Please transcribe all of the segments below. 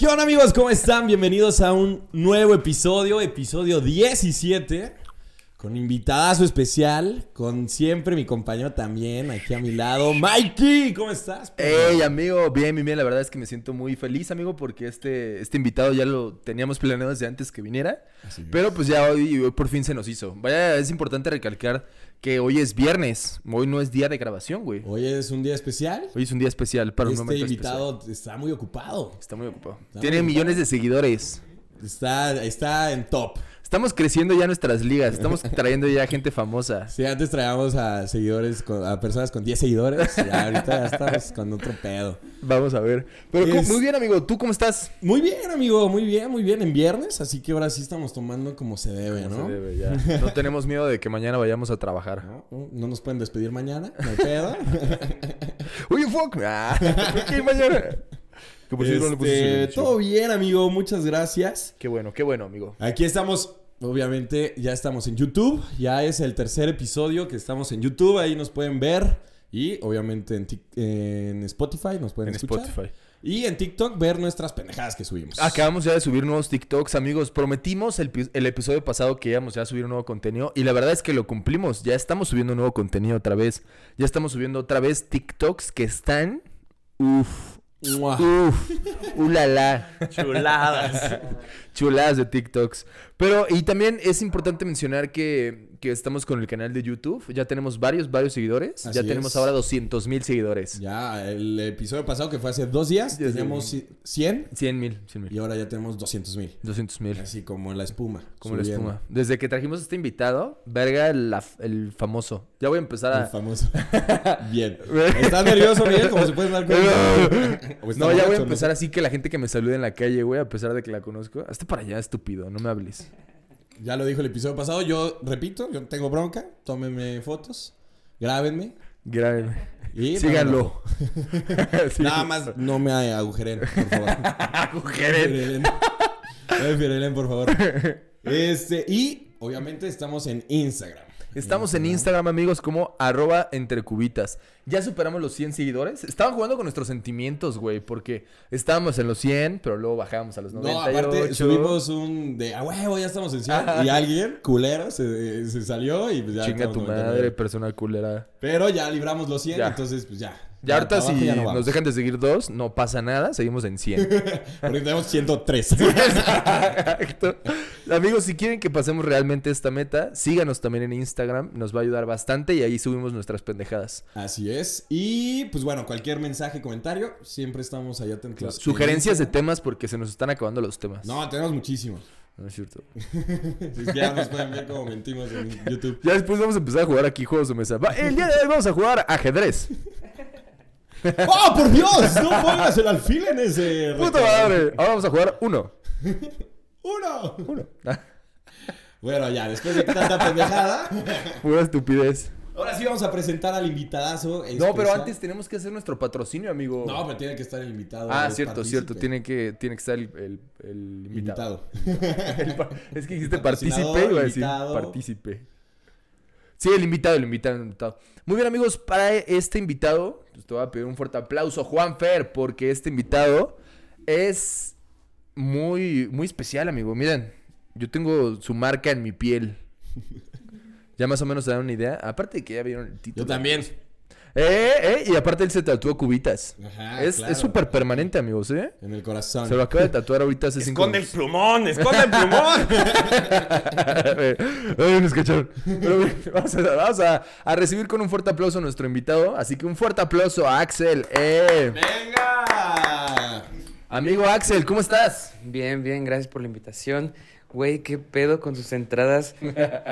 ¿Qué onda amigos? ¿Cómo están? Bienvenidos a un nuevo episodio, episodio 17, con invitadazo especial, con siempre mi compañero también aquí a mi lado, Mikey, ¿cómo estás? Hey amigo, bien, bien, bien, la verdad es que me siento muy feliz amigo porque este, este invitado ya lo teníamos planeado desde antes que viniera, Así es. pero pues ya hoy, hoy por fin se nos hizo. Vaya, es importante recalcar que hoy es viernes, hoy no es día de grabación, güey. Hoy es un día especial. Hoy es un día especial para un Este momento invitado está muy ocupado. especial. Está muy ocupado. Está Tiene muy millones de seguidores. Está, está en top. Estamos creciendo ya nuestras ligas, estamos trayendo ya gente famosa. Sí, antes traíamos a seguidores, con- a personas con 10 seguidores. Y ahorita ya estamos con otro pedo. Vamos a ver. Pero ¿cómo- Es- muy bien amigo, ¿tú cómo estás? Muy bien, amigo, muy bien, muy bien. En viernes, así que ahora sí estamos tomando como se debe, ¿no? Se debe ya. No tenemos miedo de que mañana vayamos a trabajar. ¿No? No nos pueden despedir mañana, no hay pedo. Oye, fuck. Ah, ¿qué mañana? Que por Este, todo bien, amigo, muchas gracias. Qué bueno, qué bueno, amigo. Aquí estamos, obviamente, ya estamos en YouTube. Ya es el tercer episodio que estamos en YouTube. Ahí nos pueden ver. Y obviamente en, en Spotify nos pueden En escuchar. Spotify. Y en TikTok ver nuestras pendejadas que subimos. Acabamos ya de subir nuevos TikToks, amigos. Prometimos el, el episodio pasado que íbamos ya a subir un nuevo contenido. Y la verdad es que lo cumplimos. Ya estamos subiendo nuevo contenido otra vez. Ya estamos subiendo otra vez TikToks que están. Uf. Uf. Ulala. Chuladas. Chuladas de TikToks. Pero, y también es importante mencionar que, que estamos con el canal de YouTube. Ya tenemos varios, varios seguidores. Así ya tenemos es. ahora 200 mil seguidores. ya, el episodio pasado que fue hace dos días, Ya teníamos 100 100 mil, 100 y ahora ya tenemos 200 mil. 200 mil. Así como la espuma. Como la espuma. Desde que trajimos este invitado, verga, la- el famoso. Ya voy a empezar El a. famoso. Bien. ¿Estás nervioso, Miguel? Como se pueden dar cuenta. ¿O está No, ya voy a? No empezar así que la gente que me salude en la calle, güey, a pesar de que la conozco. Hasta para allá, estúpido, no me hables. Ya lo dijo el episodio pasado. Yo repito, yo tengo bronca. Tómenme fotos. Grábenme. Grábenme. Y Síganlo. Sí. Nada más no me agujeren, por favor. Agujeren. Firelen, por favor. Este, y obviamente estamos en Instagram. Estamos en Instagram, amigos, como arroba entre cubitas. Ya superamos los 100 seguidores. Estaban jugando con nuestros sentimientos, güey, porque estábamos en los 100, pero luego bajábamos a los No, 98. aparte subimos un de a huevo, ya estamos en 100. Ajá. Y alguien, culero, se, se salió y pues ya. Chinga tu en 99. madre, persona culera. Pero ya libramos los 100, Ya. entonces pues ya. Ya ahorita si ya no nos dejan de seguir dos, no pasa nada, seguimos en 100. Porque tenemos 103. Exacto. Amigos, si quieren que pasemos realmente esta meta, síganos también en Instagram, nos va a ayudar bastante y ahí subimos nuestras pendejadas. Así es. Y pues bueno, cualquier mensaje, comentario, siempre estamos ahí atentos. Sugerencias de temas porque se nos están acabando los temas. No, tenemos muchísimos. No es cierto. Que ya nos pueden ver cómo mentimos en YouTube. Ya después vamos a empezar a jugar aquí juegos de mesa. Va, el día de hoy vamos a jugar ajedrez. ¡Oh, por Dios! No pongas el alfil en ese. ¡Puta madre! Ahora vamos a jugar uno. ¡Uno! Uno. Bueno, ya, después de tanta pendejada. Pura estupidez. Ahora sí vamos a presentar al invitadazo. No, pero antes tenemos que hacer nuestro patrocinio, amigo. No, pero tiene que estar el invitado. Ah, el cierto, partícipe. cierto. Tiene que, tiene que estar el, el- el invitado. Invitado. Es que dijiste partícipe, iba a decir invitado. partícipe. Sí, el invitado, el invitado, el invitado. Muy bien, amigos, para este invitado, pues te voy a pedir un fuerte aplauso, Juan Fer, porque este invitado es muy, muy especial, amigo. Miren, yo tengo su marca en mi piel. Ya más o menos se dan una idea. Aparte de que ya vieron el título. Yo también. Eh, eh, y aparte él se tatuó cubitas. Ajá, es claro. es súper permanente, amigos, ¿eh? En el corazón. Se lo acaba de tatuar ahorita hace cinco Esconde el plumón, esconde el plumón. Ay, nos cacharon. Pero bien, vamos, a, vamos a- a recibir con un fuerte aplauso a nuestro invitado. Así que un fuerte aplauso a Axel. ¡Eh! ¡Venga! Amigo Axel, ¿cómo estás? Bien, bien, gracias por la invitación. Güey, qué pedo con sus entradas.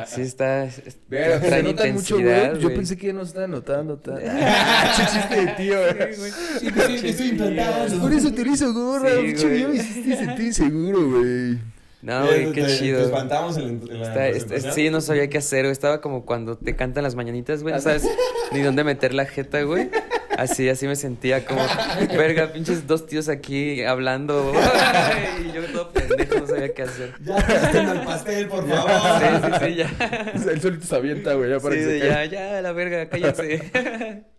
Sí está. es- es- Pero se notan mucho, güey. Yo pensé que ya no estaba notando. Ese chiste de tío, güey. Estoy intentando. Por eso te lo hizo gorra. Sí, video me hiciste sentir inseguro, güey. No, güey, qué Te- te chido. espantamos en, en la Está- sí, no sabía qué hacer, güey. Estaba como cuando te cantan las mañanitas, güey. No sabes ni dónde meter la jeta, güey. Así, así me sentía como, verga, pinches dos tíos aquí hablando. y yo todo pendejo, sabía qué hacer. Ya el pastel, por Sí, favor. sí, sí, ya. Él solito se avienta, güey. Ya para Sí, que se ya, ya, la verga, cállense.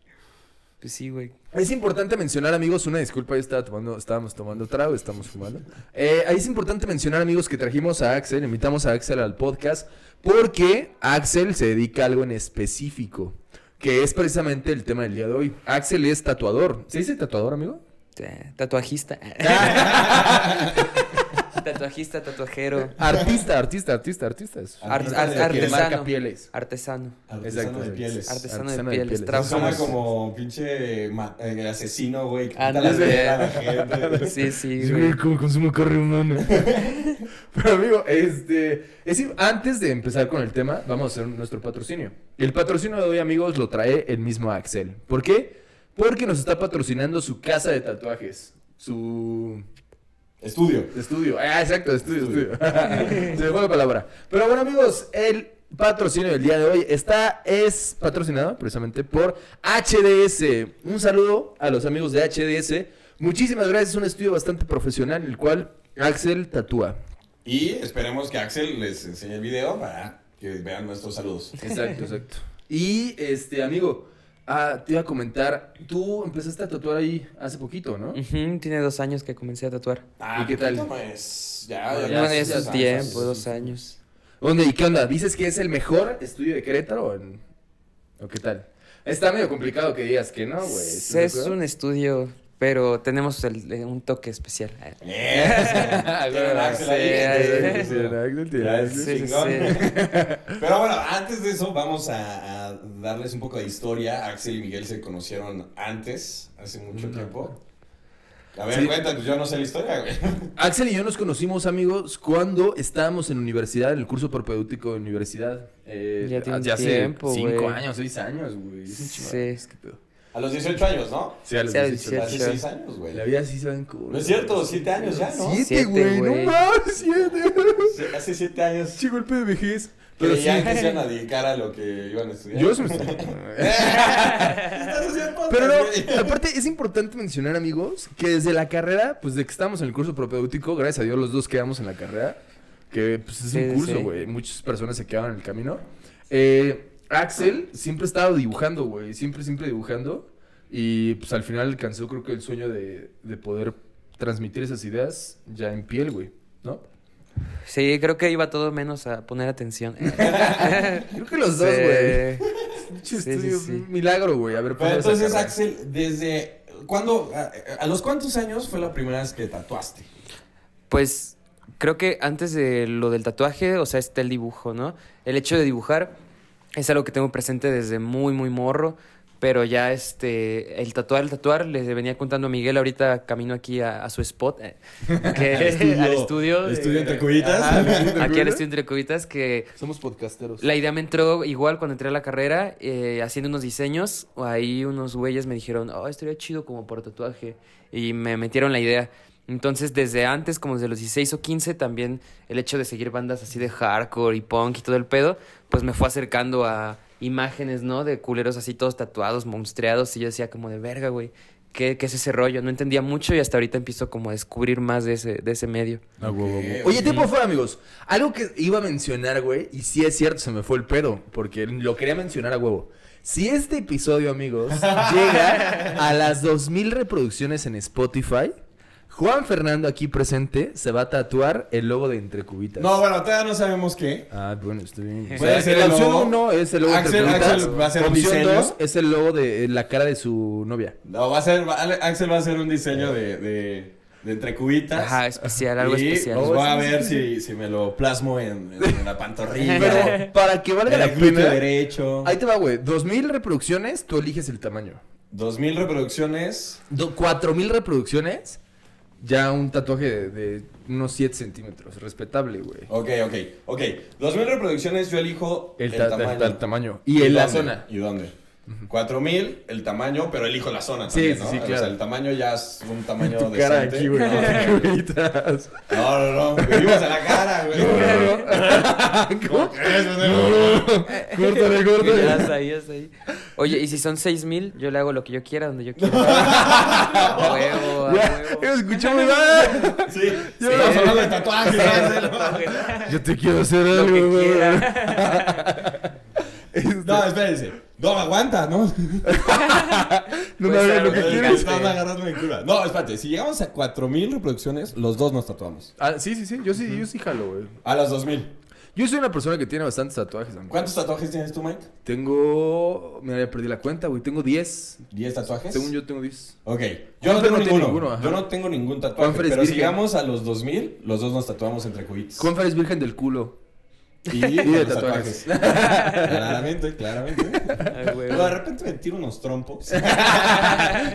Pues sí, güey. Es importante mencionar, amigos, una disculpa, yo estaba tomando, estábamos tomando trago, estamos fumando. Eh, ahí es importante mencionar, amigos, que trajimos a Axel, invitamos a Axel al podcast, porque Axel se dedica a algo en específico, que es precisamente el tema del día de hoy. Axel es tatuador. ¿Se dice tatuador, amigo? Tatuajista. Tatuajista, tatuajero. Artista, artista, artista, artista. Es ar- artesano. marca pieles. Artesano. Artesano de pieles. Artesano, Artesano de pieles. pieles. Suena como pinche eh, asesino, güey. Gente. Sí, sí, Sí, güey. como consumo carne humana. Pero amigo, este, es, antes de empezar con el tema, vamos a hacer nuestro patrocinio. Y el patrocinio de hoy, amigos, lo trae el mismo Axel. ¿Por qué? Porque nos está patrocinando su casa de tatuajes. Su Estudio. estudio. Ah, exacto, estudio, Estudio. estudio. Se me fue la palabra. Pero bueno, amigos, el patrocinio del día de hoy está, es patrocinado precisamente por HDS. Un saludo a los amigos de HDS. Muchísimas gracias, es un estudio bastante profesional, el cual Axel tatúa. Y esperemos que Axel les enseñe el video para que vean nuestros saludos. Exacto, exacto. Y este, amigo, ah, te iba a comentar, tú empezaste a tatuar ahí hace poquito, ¿no? Ujú, Tiene dos años que comencé a tatuar. Ah, ¿Y qué tal? Pues, ya, ya, ya, No, ya, ya, dos años. ¿Dónde y qué onda? ¿Dices que es el mejor estudio de Querétaro o, en- o qué tal? Está medio complicado que digas que no, güey. ¿estás de Es un estudio, pero tenemos el- eh, un toque especial. Ya es. Pero bueno, antes de eso vamos a, a darles un poco de historia. Axel y Miguel se conocieron antes, hace mucho tiempo. A ver, Sí. cuenta, pues yo no sé la historia, güey. Axel y yo nos conocimos, amigos, cuando estábamos en universidad, en el curso propedéutico de universidad. Eh, Ya tiene hace tiempo, cinco años, seis años, güey. Es Sí. años, qué pedo. A los 18 años, ¿no? Sí, a los Sí, a los 18. Hace 6 años, güey. La vida sí se va en culo. No es cierto, 7 años ya, ¿no? Siete, Siete, güey, güey. no mames, siete. Sí, Hace 7 años. Che, golpe de vejez. Pero ya sí. que se iban a dedicar a lo que iban a estudiar. Yo sí me podcast, Pero no, aparte es importante mencionar, amigos, que desde la carrera, pues de que estábamos en el curso propedéutico, gracias a Dios los dos quedamos en la carrera, que pues es Sí, un curso, sí. güey, muchas personas se quedaban en el camino. Eh, Axel siempre estaba dibujando, güey, siempre, siempre dibujando, y pues al final alcanzó creo que el sueño de, de poder transmitir esas ideas ya en piel, güey, ¿no? Sí, creo que iba todo menos a poner atención. Creo que los dos, güey. Sí, sí, sí. un Milagro, güey, a ver, Pero entonces. Axel, desde. ¿Cuándo? A, a los cuántos años fue la primera vez que tatuaste? Pues creo que antes de lo del tatuaje, o sea, está el dibujo, ¿no? El hecho de dibujar es algo que tengo presente desde muy, muy morro. Pero ya este, el tatuar, el tatuar, les venía contando a Miguel ahorita camino aquí a, a su spot, eh, que, Al estudio- al estudio. de- estudio entre cubitas. Ajá, aquí al estudio entre cubitas, que Somos podcasteros. la idea me entró igual cuando entré a la carrera, eh, haciendo unos diseños. o Ahí unos güeyes me dijeron, oh, estaría chido como por tatuaje. Y me metieron la idea. Entonces, desde antes, como desde los 16 o 15, también el hecho de seguir bandas así de hardcore y punk y todo el pedo, pues me fue acercando a imágenes, ¿no? De culeros así todos tatuados, monstruados. Y yo decía como de verga, güey. ¿Qué, ¿Qué es ese rollo? No entendía mucho y hasta ahorita empiezo como a descubrir más de ese, de ese medio. Ah, huevo, huevo. Ok, Oye, tiempo fuera, amigos. Algo que iba a mencionar, güey, y sí es cierto, se me fue el pedo, porque lo quería mencionar a huevo. Si este episodio, amigos, llega a las 2000 reproducciones en Spotify, Juan Fernando aquí presente se va a tatuar el logo de Entre Cubitas. No, bueno, todavía no sabemos qué. Ah, bueno, estoy bien. Puede ser la el opción logo. 1 es el logo de Axel- Entre Cubitas. Axel va a hacer un opción diseño. 2 es el logo de la cara de su novia. No, va a ser. va- Axel va a hacer un diseño de, de, de entre cubitas. Ajá, especial, algo y especial. Pues Oh, voy a sí, ver si, si me lo plasmo en, en la pantorrilla. Pero para que valga en la el glúteo pena, derecho. ahí te va, güey. 2000 reproducciones, tú eliges el tamaño. 2000 reproducciones. Do- 4000 reproducciones, ya un tatuaje de, de unos 7 centímetros. Respetable, güey. Ok, ok, ok. 2000 reproducciones, yo elijo El, el, ta- tamaño. el- el tamaño. Y en la dónde? zona. ¿Y dónde? 4000, el tamaño, pero elijo la zona Sí, también, sí, ¿no? sí, O claro. sea, el tamaño ya es un tamaño Tu cara decente. aquí, güey. No, no, no, no. Vivimos a la cara, güey. ¿Cómo crees, pendejo? Córtale, Ya córtale. está ahí, ya está ahí. Oye, y si son seis mil, yo le hago lo que yo quiera, donde yo quiera. A huevo, a huevo. escuchamos nada. Sí, Yo- estamos hablando de tatuajes. Yo te quiero hacer Lo algo, que quiera. Este, No, espérense. No, aguanta, ¿no? No Pues, me hagas lo que quieres. Están. No, espérate, si llegamos a 4000 reproducciones, los dos nos tatuamos. Ah, sí, sí, sí. Yo sí, yo sí jalo, güey. A los 2000. Yo soy una persona que tiene bastantes tatuajes, amigo. ¿Cuántos tatuajes tienes tú, Mike? Tengo. Mira, ya perdí la cuenta, güey. Tengo 10. ¿10 tatuajes? Según yo tengo 10. Ok. Yo no tengo no ninguno. ninguno. Yo no tengo ningún tatuaje. Juanfer es Pero si virgen. llegamos a los 2000, los dos nos tatuamos entre cubitos. Juanfer es virgen del culo. Y, de tatuajes. claramente, claramente. Ay, güey. Pero de repente me tiro unos trompos.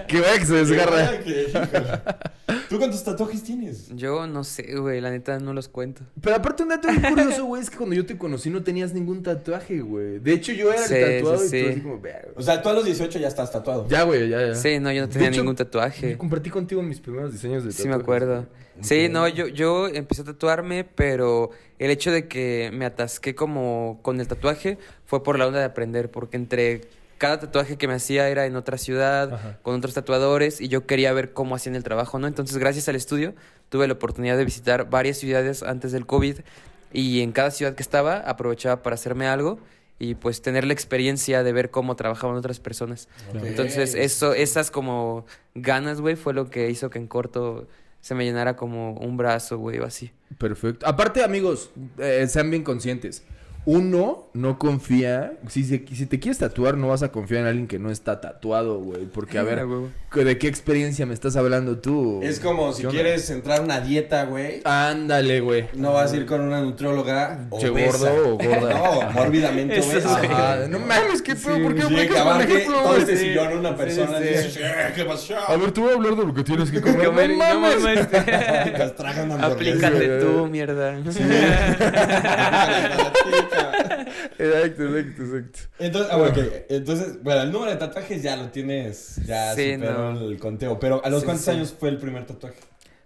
Que vaya que se desgarra. ¿Tú cuántos tatuajes tienes? Yo no sé, güey, la neta no los cuento. Pero aparte un dato muy curioso, güey, es que cuando yo te conocí no tenías ningún tatuaje, güey. De hecho, yo era Sí, el tatuado sí, y tú sí. así como, "Verga". O sea, tú a los 18 ya estás tatuado. Ya, güey, ya, ya. Sí, no, yo no tenía hecho, ningún Yo tatuaje. compartí contigo mis primeros diseños de Sí, me tatuajes. acuerdo. Sí, no, yo, yo empecé a tatuarme, pero el hecho de que me atasqué como con el tatuaje fue por la onda de aprender, porque entre cada tatuaje que me hacía era en otra ciudad, Ajá. con otros tatuadores, y yo quería ver cómo hacían el trabajo, ¿no? Entonces, gracias al estudio, tuve la oportunidad de visitar varias ciudades antes del COVID, y en cada ciudad que estaba aprovechaba para hacerme algo y pues tener la experiencia de ver cómo trabajaban otras personas. Entonces, eso, esas como ganas, güey, fue lo que hizo que en corto se me llenara como un brazo, güey, o así. Perfecto. Aparte, amigos, eh, sean bien conscientes. Uno no confía. Si, se- si te quieres tatuar, no vas a confiar en alguien que no está tatuado, güey. Porque, a ver. ¿de qué experiencia me estás hablando tú? Es como si quieres entrar a una dieta, güey. Ándale, güey. No vas a ir con una nutrióloga Che obesa. gordo o gorda. No, mórbidamente obesa. sí. Ajá, no mames, qué pedo, ¿por qué Sí, aplicas ejemplo, todo güey? este Sí. sillón una persona Sí, y sí. dices, "Eh, ¿qué pasó? A ver, tú voy a hablar de lo que tienes que comer. Comer, no no mames. mames. Tragan hamburguesa. Aplícate tú, mierda. Exacto, exacto, exacto. Entonces, ah. Entonces, bueno, el número de tatuajes ya lo tienes, ya Sí, superó no. el conteo. Pero, ¿a los Sí, cuántos sí. años fue el primer tatuaje?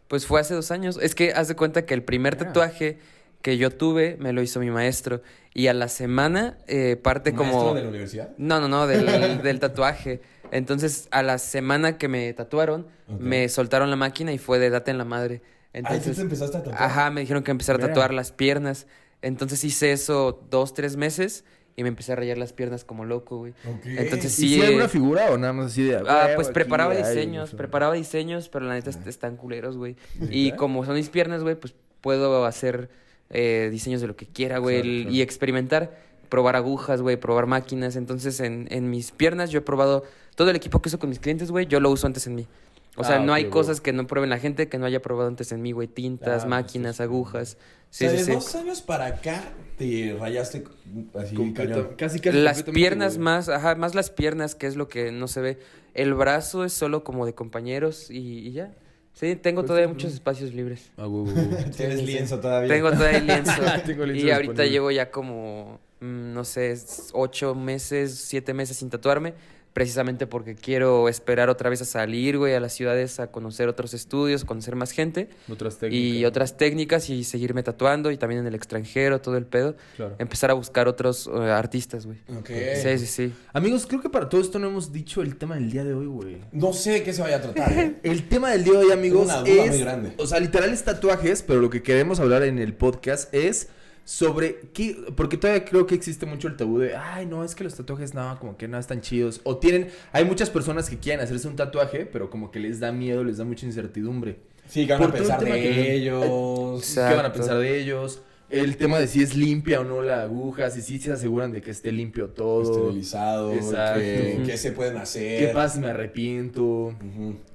Pues fue hace dos años. Es que haz de cuenta que el primer Ah. tatuaje que yo tuve me lo hizo mi maestro. Y a la semana eh, parte ¿Maestro como... de la universidad? No, no, no, del, del tatuaje. Entonces, a la semana que me tatuaron, me soltaron la máquina y fue de date en la madre. ¿tú Entonces, te empezaste a tatuar? Ajá, me dijeron que empezar a Mira. tatuar las piernas. Entonces hice eso dos, tres meses y me empecé a rayar las piernas como loco, güey. Ok. Entonces, ¿Y Sí, si hay eh. alguna figura o nada más así de... Ah, pues preparaba diseños, preparaba diseños, pero la neta est- están culeros, güey. Y como son mis piernas, güey, pues puedo hacer eh, diseños de lo que quiera, güey, Claro, el- claro. y experimentar, probar agujas, güey, probar máquinas. Entonces, en, en mis piernas yo he probado todo el equipo que uso con mis clientes, güey, yo lo uso antes en mí. O sea, Ah, no hay güey. cosas que no prueben la gente que no haya probado antes en mí, güey. Tintas, Ah, pues, máquinas, agujas. O Sí, sea, sí, de sí. dos años para acá te rayaste así cañón. Casi, casi Las piernas güey. más, ajá, más las piernas, que es lo que no se ve. El brazo es solo como de compañeros y, y ya. Sí, tengo todavía Perfecto. muchos espacios libres. Ah, huevo. Tienes Sí, sí, lienzo todavía. Tengo todavía el lienzo. Tengo lienzo y ahorita disponible. llevo ya como, mm, no sé, ocho meses, siete meses sin tatuarme. Precisamente porque quiero esperar otra vez a salir, güey, a las ciudades a conocer otros estudios, conocer más gente Otras técnicas. y otras técnicas y seguirme tatuando y también en el extranjero, todo el pedo. Claro. Empezar a buscar otros eh, artistas, güey. Ok. Sí, sí, sí. Amigos, creo que para todo esto no hemos dicho el tema del día de hoy, güey. No sé de qué se vaya a tratar. ¿eh? El tema del día de hoy, amigos, Tengo una duda es... muy grande. O sea, literal es tatuajes, pero lo que queremos hablar en el podcast es sobre qué... Porque todavía creo que existe mucho el tabú de, ay, no, es que los tatuajes no, como que no están chidos. O tienen... Hay muchas personas que quieren hacerse un tatuaje, pero como que les da miedo, les da mucha incertidumbre. Sí, ¿qué van a Por pensar de que- ellos? ¿Qué van a pensar de ellos? El tema de si es limpia o no la aguja, si sí se aseguran de que esté limpio todo. Esterilizado, que, que se pueden hacer. ¿Qué pasa si me arrepiento?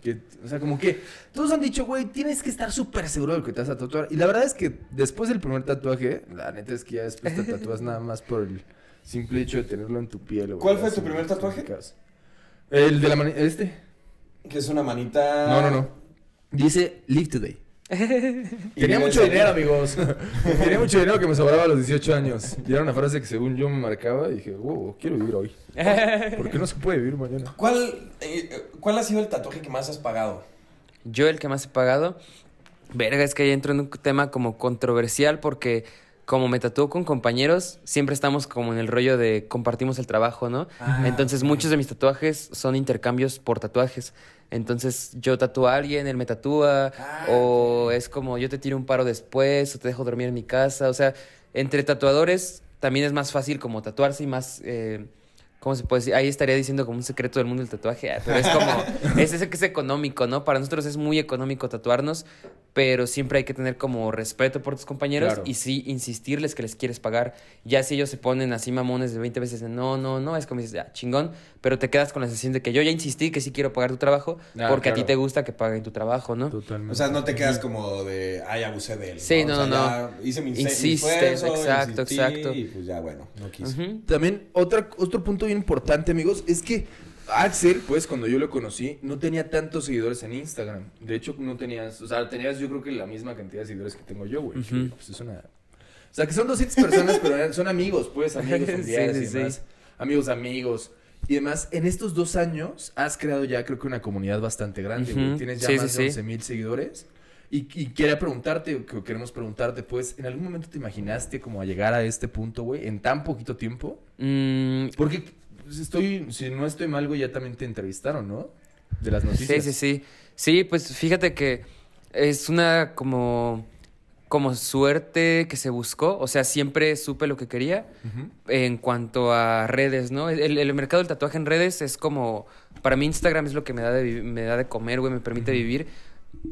Que, o sea, como que todos han dicho, güey, tienes que estar súper seguro de lo que te vas a tatuar. Y la verdad es que después del primer tatuaje, la neta es que ya después te tatúas nada más por el simple hecho de tenerlo en tu piel. güey, ¿Cuál fue tu primer tatuaje? El de la mani- ¿Este? Que es una manita. No, no, no. Dice Live Today. Tenía mucho dinero, amigos. Tenía mucho dinero que me sobraba a los 18 años. Y era una frase que según yo me marcaba y dije, wow, quiero vivir hoy. ¿Por qué no se puede vivir mañana? ¿Cuál, eh, ¿Cuál ha sido el tatuaje que más has pagado? Yo el que más he pagado, verga, es que ahí entro en un tema como controversial porque como me tatúo con compañeros, siempre estamos como en el rollo de compartimos el trabajo, ¿no? Ah, Entonces muchos de mis tatuajes son intercambios por tatuajes. Entonces yo tatúo a alguien, él me tatúa, Ah, o es como yo te tiro un paro después, o te dejo dormir en mi casa. O sea, entre tatuadores también es más fácil como tatuarse y más eh, ¿Cómo se puede decir? Ahí estaría diciendo como un secreto del mundo del tatuaje, ah, pero es como, es ese que es económico, ¿no? Para nosotros es muy económico tatuarnos, pero siempre hay que tener como respeto por tus compañeros Claro. y sí insistirles que les quieres pagar. Ya si ellos se ponen así mamones de 20 veces de no, no, no, es como dices, ah, chingón, pero te quedas con la sensación de que yo ya insistí que sí quiero pagar tu trabajo Ah, porque a ti te gusta que paguen tu trabajo, ¿no? Totalmente. O sea, no te quedas como de, ay, abusé de él. Sí, O no, sea, no, ya Hice mi, mi Insistes, esfuerzo, exacto, insistí, exacto. Y pues ya, bueno, no quise. También otra, otro punto bien importante, amigos, es que Axel, pues cuando yo lo conocí, no tenía tantos seguidores en Instagram. De hecho, no tenías, o sea, tenías yo creo que la misma cantidad de seguidores que tengo yo, güey. que, Ujú. pues, es una... O sea, que son 200 personas, pero son amigos, pues, amigos Sí, familiares sí, y sí. demás. Amigos, amigos. Y además, en estos dos años has creado ya creo que una comunidad bastante grande, güey. Ujú. Tienes ya Sí, más sí, de sí. 11 mil seguidores. Y, y quería preguntarte, o que queremos preguntarte, pues, ¿en algún momento te imaginaste como a llegar a este punto, güey, en tan poquito tiempo? Mm, Porque estoy, si no estoy mal, güey, ya también te entrevistaron, ¿no? De las Sí, noticias. sí, sí. Sí, pues fíjate que es una como, como suerte que se buscó. O sea, siempre supe lo que quería en cuanto a redes, ¿no? El, el mercado del tatuaje en redes es como, para mí Instagram es lo que me da de, me da de comer, güey, me permite vivir.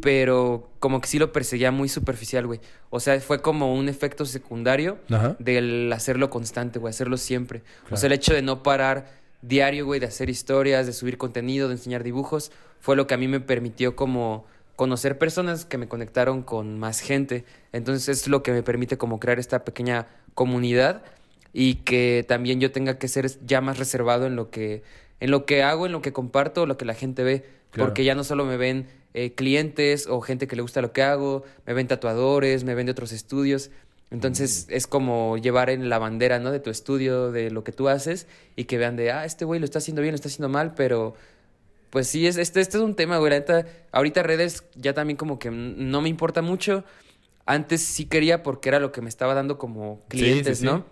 Pero como que sí lo perseguía muy superficial, güey. O sea, fue como un efecto secundario Ajá. del hacerlo constante, güey, hacerlo siempre. O sea, el hecho de no parar diario, güey, de hacer historias, de subir contenido, de enseñar dibujos, fue lo que a mí me permitió como conocer personas que me conectaron con más gente. Entonces es lo que me permite como crear esta pequeña comunidad y que también yo tenga que ser ya más reservado en lo que en lo que hago, en lo que comparto, lo que la gente ve, Claro. porque ya no solo me ven eh, clientes o gente que le gusta lo que hago, me ven tatuadores, me ven de otros estudios. Entonces es como llevar en la bandera, ¿no? De tu estudio, de lo que tú haces y que vean de, ah, este güey lo está haciendo bien, lo está haciendo mal, pero pues sí, es, este, este es un tema, güey. la neta, ahorita redes ya también como que no me importa mucho. Antes sí quería porque era lo que me estaba dando como clientes, sí, sí. ¿no?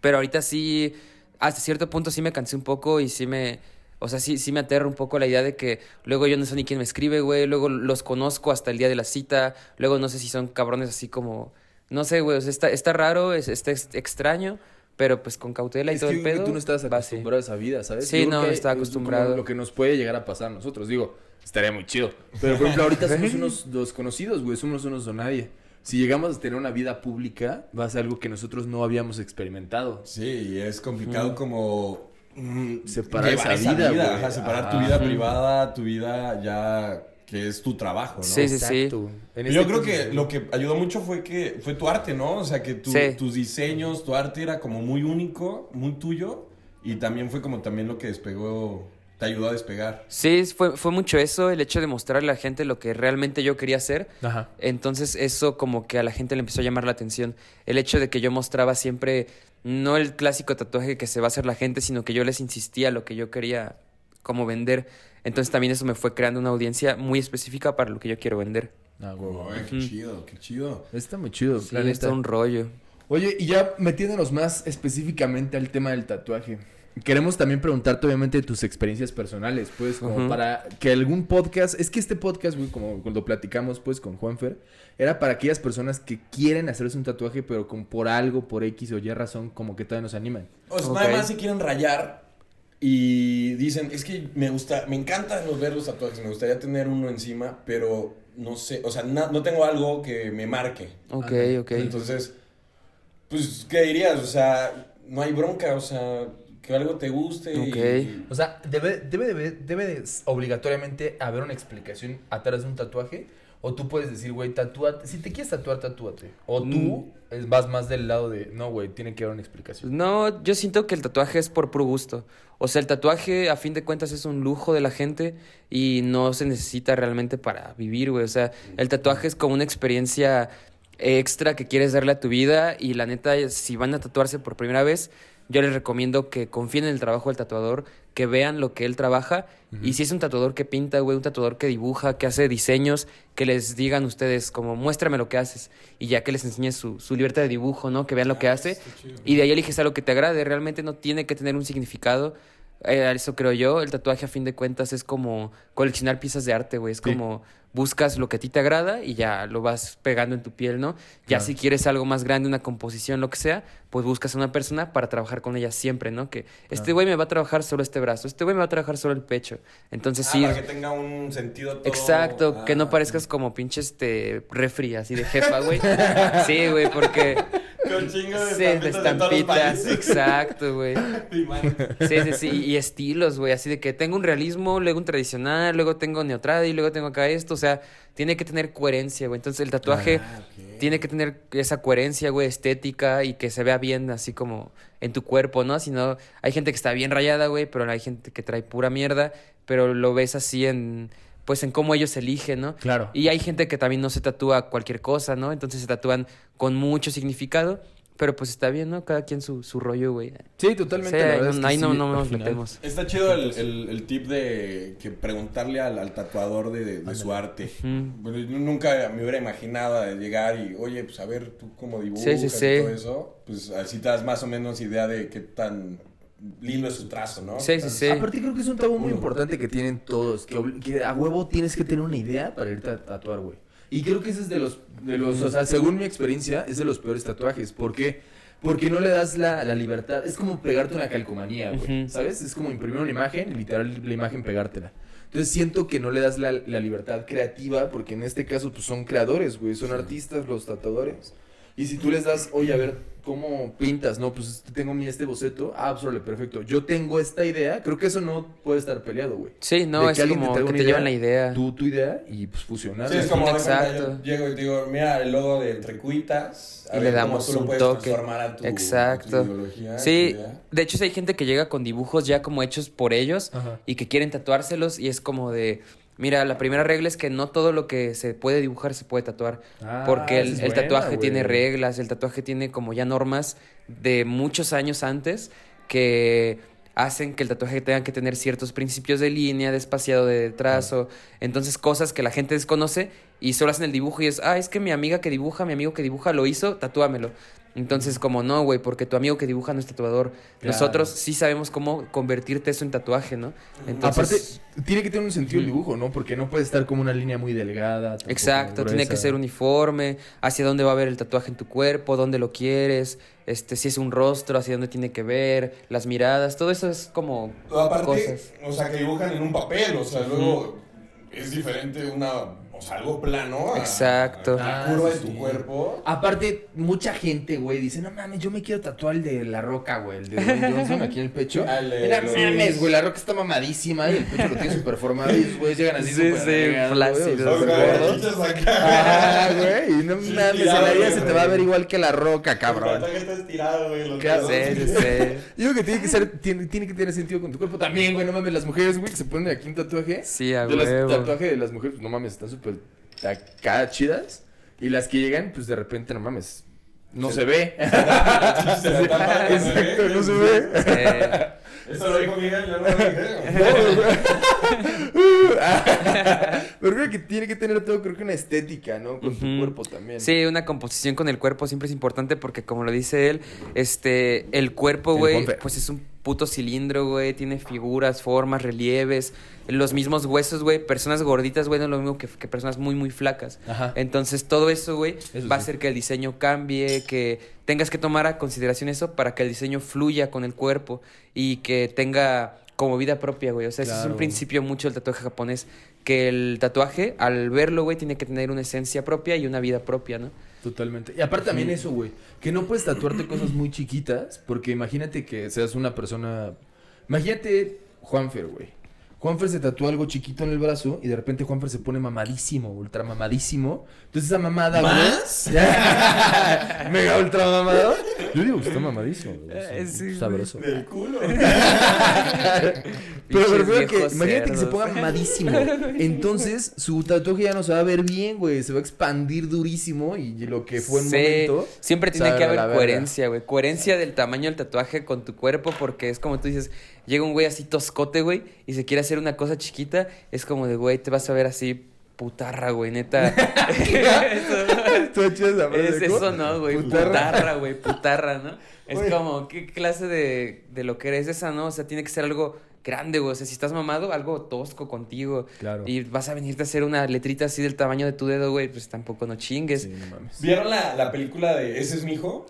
Pero ahorita sí, hasta cierto punto sí me cansé un poco y sí me... O sea, sí, sí me aterra un poco la idea de que luego yo no sé ni quién me escribe, güey. Luego los conozco hasta el día de la cita. Luego no sé si son cabrones así como... No sé, güey. O sea, está, está raro, es, está ex- extraño. Pero pues con cautela y Es todo que, el pedo. que tú no así. acostumbrado a esa vida, ¿sabes? Sí, no, que estaba es como acostumbrado. Lo que nos puede llegar a pasar a nosotros. Digo, estaría muy chido. Pero, por ejemplo, ahorita somos unos desconocidos, güey. Somos unos don nadie. Si llegamos a tener una vida pública, va a ser algo que nosotros no habíamos experimentado. Sí, y es complicado como... mm, Separar esa vida, ajá, separar tu Ajá. vida privada, tu vida ya que es tu trabajo, ¿no? Sí, sí, sí. Yo este creo que lo que ayudó mucho fue que fue tu arte, ¿no? O sea, que tu- Sí. tus diseños, tu arte era como muy único, muy tuyo. Y también fue como también lo que despegó, te ayudó a despegar. Sí, fue, fue mucho eso, el hecho de mostrarle a la gente lo que realmente yo quería hacer. Ajá. Entonces eso como que a la gente le empezó a llamar la atención. El hecho de que yo mostraba siempre no el clásico tatuaje que se va a hacer la gente, sino que yo les insistía lo que yo quería como vender. Entonces también eso me fue creando una audiencia muy específica para lo que yo quiero vender. Ah, huevo. Ay, qué chido, qué chido. Está muy chido. Sí, la es neta. todo un rollo. Oye, y ya metiéndonos más específicamente al tema del tatuaje. Queremos también preguntarte, obviamente, tus experiencias personales, pues, como para que algún podcast, es que este podcast, güey, como cuando platicamos, pues, con Juanfer, era para aquellas personas que quieren hacerse un tatuaje, pero con por algo, por X o Y razón, como que todavía nos animan. O sea, nada más se quieren rayar y dicen, es que me gusta, me encantan los ver los tatuajes, me gustaría tener uno encima, pero no sé, o sea, na- no tengo algo que me marque. Ok, ok. Entonces, pues, ¿qué dirías? O sea, no hay bronca, o sea, que algo te guste. y- Ok. y- O sea, debe, debe, debe, debe de obligatoriamente haber una explicación atrás de un tatuaje. O tú puedes decir, güey, tatúate. Si te quieres tatuar, tatúate. O tú Mm. vas más del lado de, no, güey, tiene que haber una explicación. No, yo siento que el tatuaje es por puro gusto. O sea, el tatuaje a fin de cuentas es un lujo de la gente y no se necesita realmente para vivir, güey. O sea, el tatuaje es como una experiencia extra que quieres darle a tu vida y la neta, si van a tatuarse por primera vez, yo les recomiendo que confíen en el trabajo del tatuador, que vean lo que él trabaja y si es un tatuador que pinta, güey, un tatuador que dibuja, que hace diseños, que les digan ustedes como muéstrame lo que haces y ya que les enseñe su, su libertad de dibujo, ¿no? Que vean lo que hace y de ahí eliges algo que te agrade. Realmente no tiene que tener un significado. Eh, eso creo yo. El tatuaje, a fin de cuentas, es como coleccionar piezas de arte, güey. Es como buscas lo que a ti te agrada y ya lo vas pegando en tu piel, ¿no? Ya Claro. si quieres algo más grande, una composición, lo que sea, pues buscas a una persona para trabajar con ella siempre, ¿no? Que este güey me va a trabajar solo este brazo, este güey me va a trabajar solo el pecho. Entonces Ah, sí. para que tenga un sentido todo. Exacto, que no Ah. parezcas como pinche este refri así de jefa, güey. Sí, güey, porque Con chingo de sí, de estampitas de todos los estampitas, países. exacto, güey. Sí, sí, sí, y estilos, güey, así de que tengo un realismo, luego un tradicional, luego tengo neotrad y luego tengo acá esto, o sea, tiene que tener coherencia, güey. Entonces el tatuaje Ah, tiene que tener esa coherencia, güey, estética y que se vea bien así como en tu cuerpo, ¿no? Si no, hay gente que está bien rayada, güey, pero hay gente que trae pura mierda, pero lo ves así en, pues en cómo ellos eligen, ¿no? Claro. Y hay gente que también no se tatúa cualquier cosa, ¿no? Entonces se tatúan con mucho significado, pero pues está bien, ¿no? Cada quien su, su rollo, güey. Sí, totalmente. Sí, la ahí no, es que ahí no, sí, no al nos final. metemos. Está chido el, el, el tip de que preguntarle al, al tatuador de, de- de su arte. Ujú. Bueno, yo nunca me hubiera imaginado de llegar y, oye, pues a ver tú cómo dibujas Sí, sí, sí. y todo eso. Pues así te das más o menos idea de qué tan lindo es su trazo, ¿no? Sí, sí, sí. Aparte creo que es un tabú muy importante que tienen todos, que, a huevo tienes que tener una idea para irte a tatuar, güey. Y creo que ese es de los, de los, o sea, según mi experiencia, es de los peores tatuajes. ¿Por qué? Porque no le das la, la libertad. Es como pegarte una calcomanía, güey. ¿Sabes? Es como imprimir una imagen y literal la imagen pegártela. Entonces siento que no le das la, la libertad creativa, porque en este caso pues son creadores, güey, son artistas los tatuadores. Y si tú les das, oye, a ver, ¿cómo pintas? No, pues tengo mi este boceto. Ah, pues perfecto. Yo tengo esta idea. Creo que eso no puede estar peleado, güey. Sí, no, De es que alguien como que te llevan la idea, idea. Tú tu idea y pues fusionar. Sí, es como Exacto. yo llego y te digo, mira el logo de Entre Cuitas. a Y ver le cómo damos tú lo un puedes toque. transformar a tu, Exacto. a tu ideología, Sí, tu idea. de hecho hay gente que llega con dibujos ya como hechos por ellos Ajá. y que quieren tatuárselos y es como de, mira, la primera regla es que no todo lo que se puede dibujar se puede tatuar. Ah, Porque el, buena, tatuaje tiene reglas, el tatuaje tiene como ya normas de muchos años antes que hacen que el tatuaje tenga que tener ciertos principios de línea, de espaciado de trazo, entonces cosas que la gente desconoce y solo hacen el dibujo y es, ah, es que mi amiga que dibuja, mi amigo que dibuja lo hizo, tatúamelo. Entonces, como no, güey, porque tu amigo que dibuja no es tatuador. Claro. Nosotros sí sabemos cómo convertirte eso en tatuaje, ¿no? Entonces, Aparte, tiene que tener un sentido el dibujo, ¿no? Porque no puede estar como una línea muy delgada. Exacto, tiene que ser uniforme, hacia dónde va a ver el tatuaje en tu cuerpo, dónde lo quieres, este, si es un rostro, hacia dónde tiene que ver, las miradas, todo eso es como Aparte, cosas. o sea, que dibujan en un papel, o sea, luego es diferente una, sea, algo plano. a- Exacto. a La Ah, curva sí, de tu sí. cuerpo. Aparte, mucha gente, güey, dice, no mames, yo me quiero tatuar el de La Roca, güey, el de Dwayne Johnson aquí en el pecho. Ah, el de Mira, los- mames, güey, La Roca está mamadísima y el pecho lo tiene súper formado y esos güeyes llegan así Sí, súper sí, flácidos, güey, Los. Ah, güey, y no mames, en la vida se güey. te va a ver igual que La Roca, El cabrón. tatuaje está estirado, güey. los sí, sí. Digo que tiene que ser, tiene, tiene que tener sentido con tu cuerpo también, güey, no mames, las mujeres, güey, que se ponen aquí un tatuaje. Sí, a las huevo. tatuajes de las mujeres, pues no mames, están súper acá chidas. Y las que llegan, pues de repente, no mames, no se ve. Se no se ve. Exacto, no se ve. Sí. Eso lo dijo Miguel, yo no lo dije. Pero creo que tiene que tener todo, creo que una estética, ¿no? Con tu Ujú. cuerpo también. Sí, una composición con el cuerpo siempre es importante porque como lo dice él, este, el cuerpo, güey, pues es un puto cilindro, güey, tiene figuras, formas, relieves, los mismos huesos, güey, personas gorditas, güey, no es lo mismo que, que personas muy, muy flacas. Ajá. Entonces todo eso, güey, Eso va a hacer que el diseño cambie, que tengas que tomar a consideración eso para que el diseño fluya con el cuerpo y que tenga como vida propia, güey. O sea, ese es un principio mucho del tatuaje japonés, que el tatuaje, al verlo, güey, tiene que tener una esencia propia y una vida propia, ¿no? Totalmente. Y aparte también eso, güey, que no puedes tatuarte cosas muy chiquitas, porque imagínate que seas una persona... Imagínate Juanfer, güey. Juanfer se tatúa algo chiquito en el brazo y de repente Juanfer se pone mamadísimo, ultra mamadísimo. Entonces esa mamada, güey... ¿Más? Mega ultra mamado. Yo digo que está mamadísimo, güey. Eh, Es sí, sabroso. Del culo. Pero me refiero a que, viejos imagínate que se cerdos. ponga mamadísimo. Entonces, su tatuaje ya no se va a ver bien, güey. Se va a expandir durísimo y lo que fue en Sí, momento. Siempre tiene sabe que haber coherencia, güey. Coherencia del tamaño del tatuaje con tu cuerpo, porque es como tú dices, llega un güey así toscote, güey, y se quiere hacer una cosa chiquita, es como de, güey, te vas a ver así putarra, güey, neta. Esa frase, es eso, ¿no, güey? Putarra. Putarra, güey, putarra, ¿no? Es Güey. como, ¿qué clase de, de lo que eres esa, no? O sea, tiene que ser algo grande, güey. O sea, si estás mamado, algo tosco contigo. Claro. Y vas a venirte a hacer una letrita así del tamaño de tu dedo, güey, pues tampoco no chingues. Sí, no mames. ¿Vieron la, la película de Ese es mi hijo?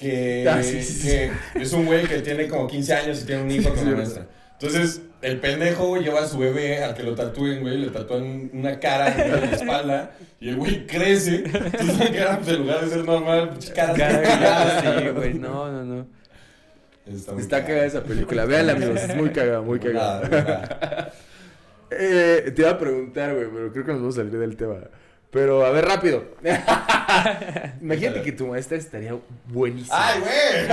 Que, Ah, sí, sí, sí. que es un güey que tiene como 15 años y tiene un hijo con la maestra. Entonces, el pendejo lleva a su bebé al que lo tatúen, güey, le tatúan una cara en la espalda y el güey crece. Entonces, la cara, pues, en lugar de ser normal, pinche cara. Cara, sí, güey. No, no, no. Está, cagada esa película. Véanla, amigos. Es muy cagada, muy cagada. Eh, te iba a preguntar, güey, pero creo que nos vamos a salir del tema. Pero, a ver, rápido. Imagínate que tu maestra estaría buenísima. ¡Ay, güey!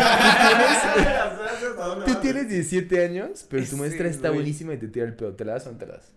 Tú tienes 17 años, pero tu Sí, maestra está buenísima y te tira el pedo. ¿Te la das o no te la das?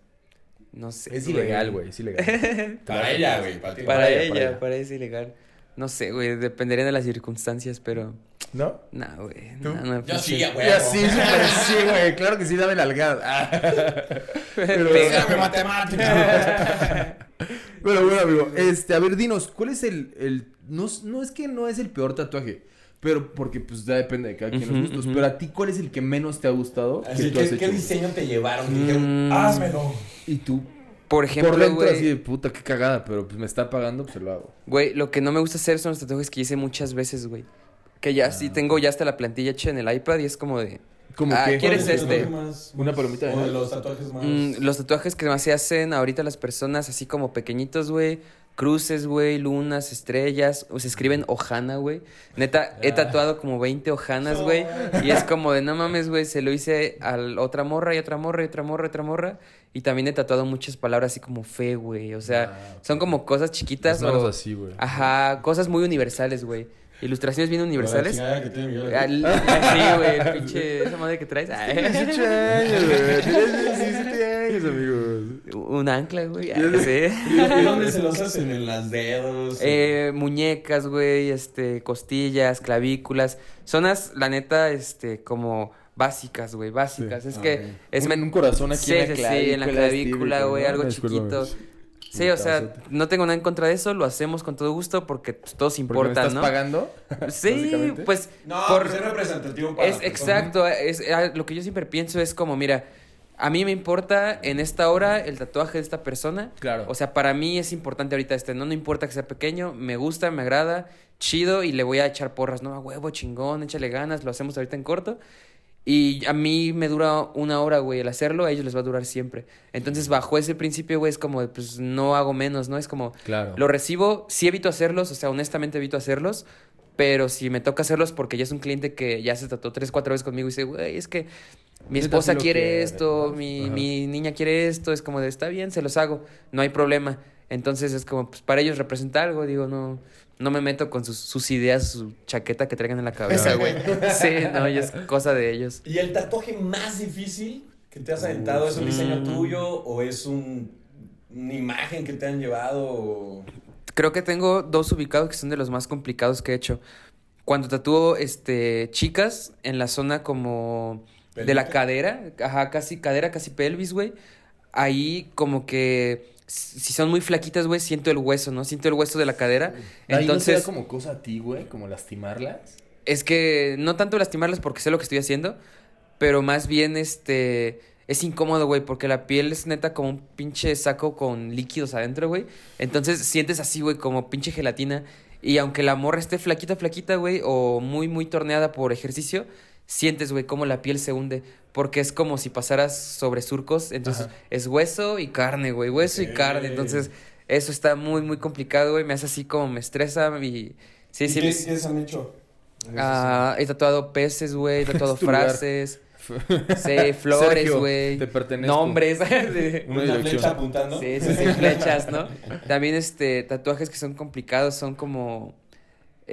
No sé. Es ilegal, güey, es ilegal. Para ella, güey. Para. Para, Para ella, para ella es ilegal. No sé, güey, dependería de las circunstancias, pero. ¿No? Nah, güey. ¿Tú? nah, no, Yo sí, pinche- güey. Ya sí, sí, güey. Claro que sí, dame nalgada. Ah. Pero, Pégame matemáticas. Pero bueno, amigo, este, a ver, dinos, ¿cuál es el, el, no, es- no es que no es el peor tatuaje, pero porque pues ya depende de cada quien los gustos, pero a ti, ¿cuál es el que menos te ha gustado Así, que tú has ¿qué, diseño te llevaron? Dijeron, Mm. házmelo. Y tú, Por ejemplo, por dentro así güey. de puta, qué cagada, pero pues me está pagando, pues se lo hago. Güey, lo que no me gusta hacer son los tatuajes que hice muchas veces, güey. Que ya sí tengo ya hasta la plantilla hecha en el iPad y es como de. ¿Cómo Ah, que? ¿quieres ¿Cuál es este? tatuaje más- Una palomita de O de nada. los tatuajes más. mm, los tatuajes que más se hacen ahorita las personas, así como pequeñitos, güey. Cruces, güey, lunas, estrellas. O se escriben Ojana, güey. Neta, he Ah. tatuado como 20 Ojanas, güey. Y es como de, no mames, güey, se lo hice a la otra morra y otra morra y otra morra y otra morra. Y también he tatuado muchas palabras así como fe, güey. O sea, Ah, son como cosas chiquitas. Las manos o- así, güey. Ajá, cosas muy universales, güey. Ilustraciones bien universales. La chingada que tiene Miguel. Al- Sí, güey, el pinche, esa madre que traes. Ay. 18 años, güey. Tienes 17 años, amigos. Un ancla, güey. Ya sí. ¿Y dónde se los hacen? ¿En las dedos? Eh, muñecas, güey, este, costillas, clavículas. Zonas, la neta, este, como básicas, güey, básicas. Sí. Es Ah, que ok. es un, un corazón aquí Sí, en la sí, sí, clavícula. en la clavícula, güey, algo chiquito. Sí, o sea, no tengo nada en contra de eso, lo hacemos con todo gusto porque pues, todos Porque me importan, estás ¿no? pagando. Sí, pues No, por- pues es representativo para Es la exacto, es, lo que yo siempre pienso es como, mira, a mí me importa en esta hora el tatuaje de esta persona. Claro. O sea, para mí es importante ahorita este, no, no importa que sea pequeño, me gusta, me agrada, chido y le voy a echar porras, no, a huevo, chingón, échale ganas, lo hacemos ahorita en corto. Y a mí me dura una hora, güey, el hacerlo, a ellos les va a durar siempre. Entonces, bajo ese principio, güey, es como, pues no hago menos, ¿no? Es como, Claro. lo recibo, sí evito hacerlos, o sea, honestamente evito hacerlos, pero si me toca hacerlos porque ya es un cliente que ya se trató tres, cuatro veces conmigo y dice, güey, es que mi esposa quiere quiere, esto, ¿no? mi, mi niña quiere esto, es como de, está bien, se los hago, no hay problema. Entonces es como, pues para ellos representa algo, digo, no, no me meto con sus, sus ideas, su chaqueta que traigan en la cabeza, güey. Sí, no, y es cosa de ellos. ¿Y el tatuaje más difícil que te has aventado es un diseño Mm. tuyo o es un, una imagen que te han llevado? o- Creo que tengo dos ubicados que son de los más complicados que he hecho. Cuando tatúo este, chicas en la zona como de la cadera, ajá, casi cadera, casi pelvis, güey. Ahí como que si son muy flaquitas, güey, siento el hueso, ¿no? Siento el hueso de la cadera. Entonces, como cosa a ti, güey, como lastimarlas. es que no tanto lastimarlas porque sé lo que estoy haciendo, pero más bien este es incómodo, güey, porque la piel es neta como un pinche saco con líquidos adentro, güey. Entonces sientes así, güey, como pinche gelatina. Y aunque la morra esté flaquita, flaquita, güey, o muy, muy torneada por ejercicio, sientes, güey, cómo la piel se hunde. Porque es como si pasaras sobre surcos. Entonces Ajá. es hueso y carne, güey, hueso y carne. Entonces eso está muy, muy complicado, güey. Me hace así como me estresa y... Sí, ¿Y sí, qué, se han hecho? Ah, he tatuado peces, güey, he tatuado frases. Sí, flores, güey. te pertenezco. Nombres. de- Una flecha apuntando. Sí, sí, sí, flechas, ¿no? También este, tatuajes que son complicados son como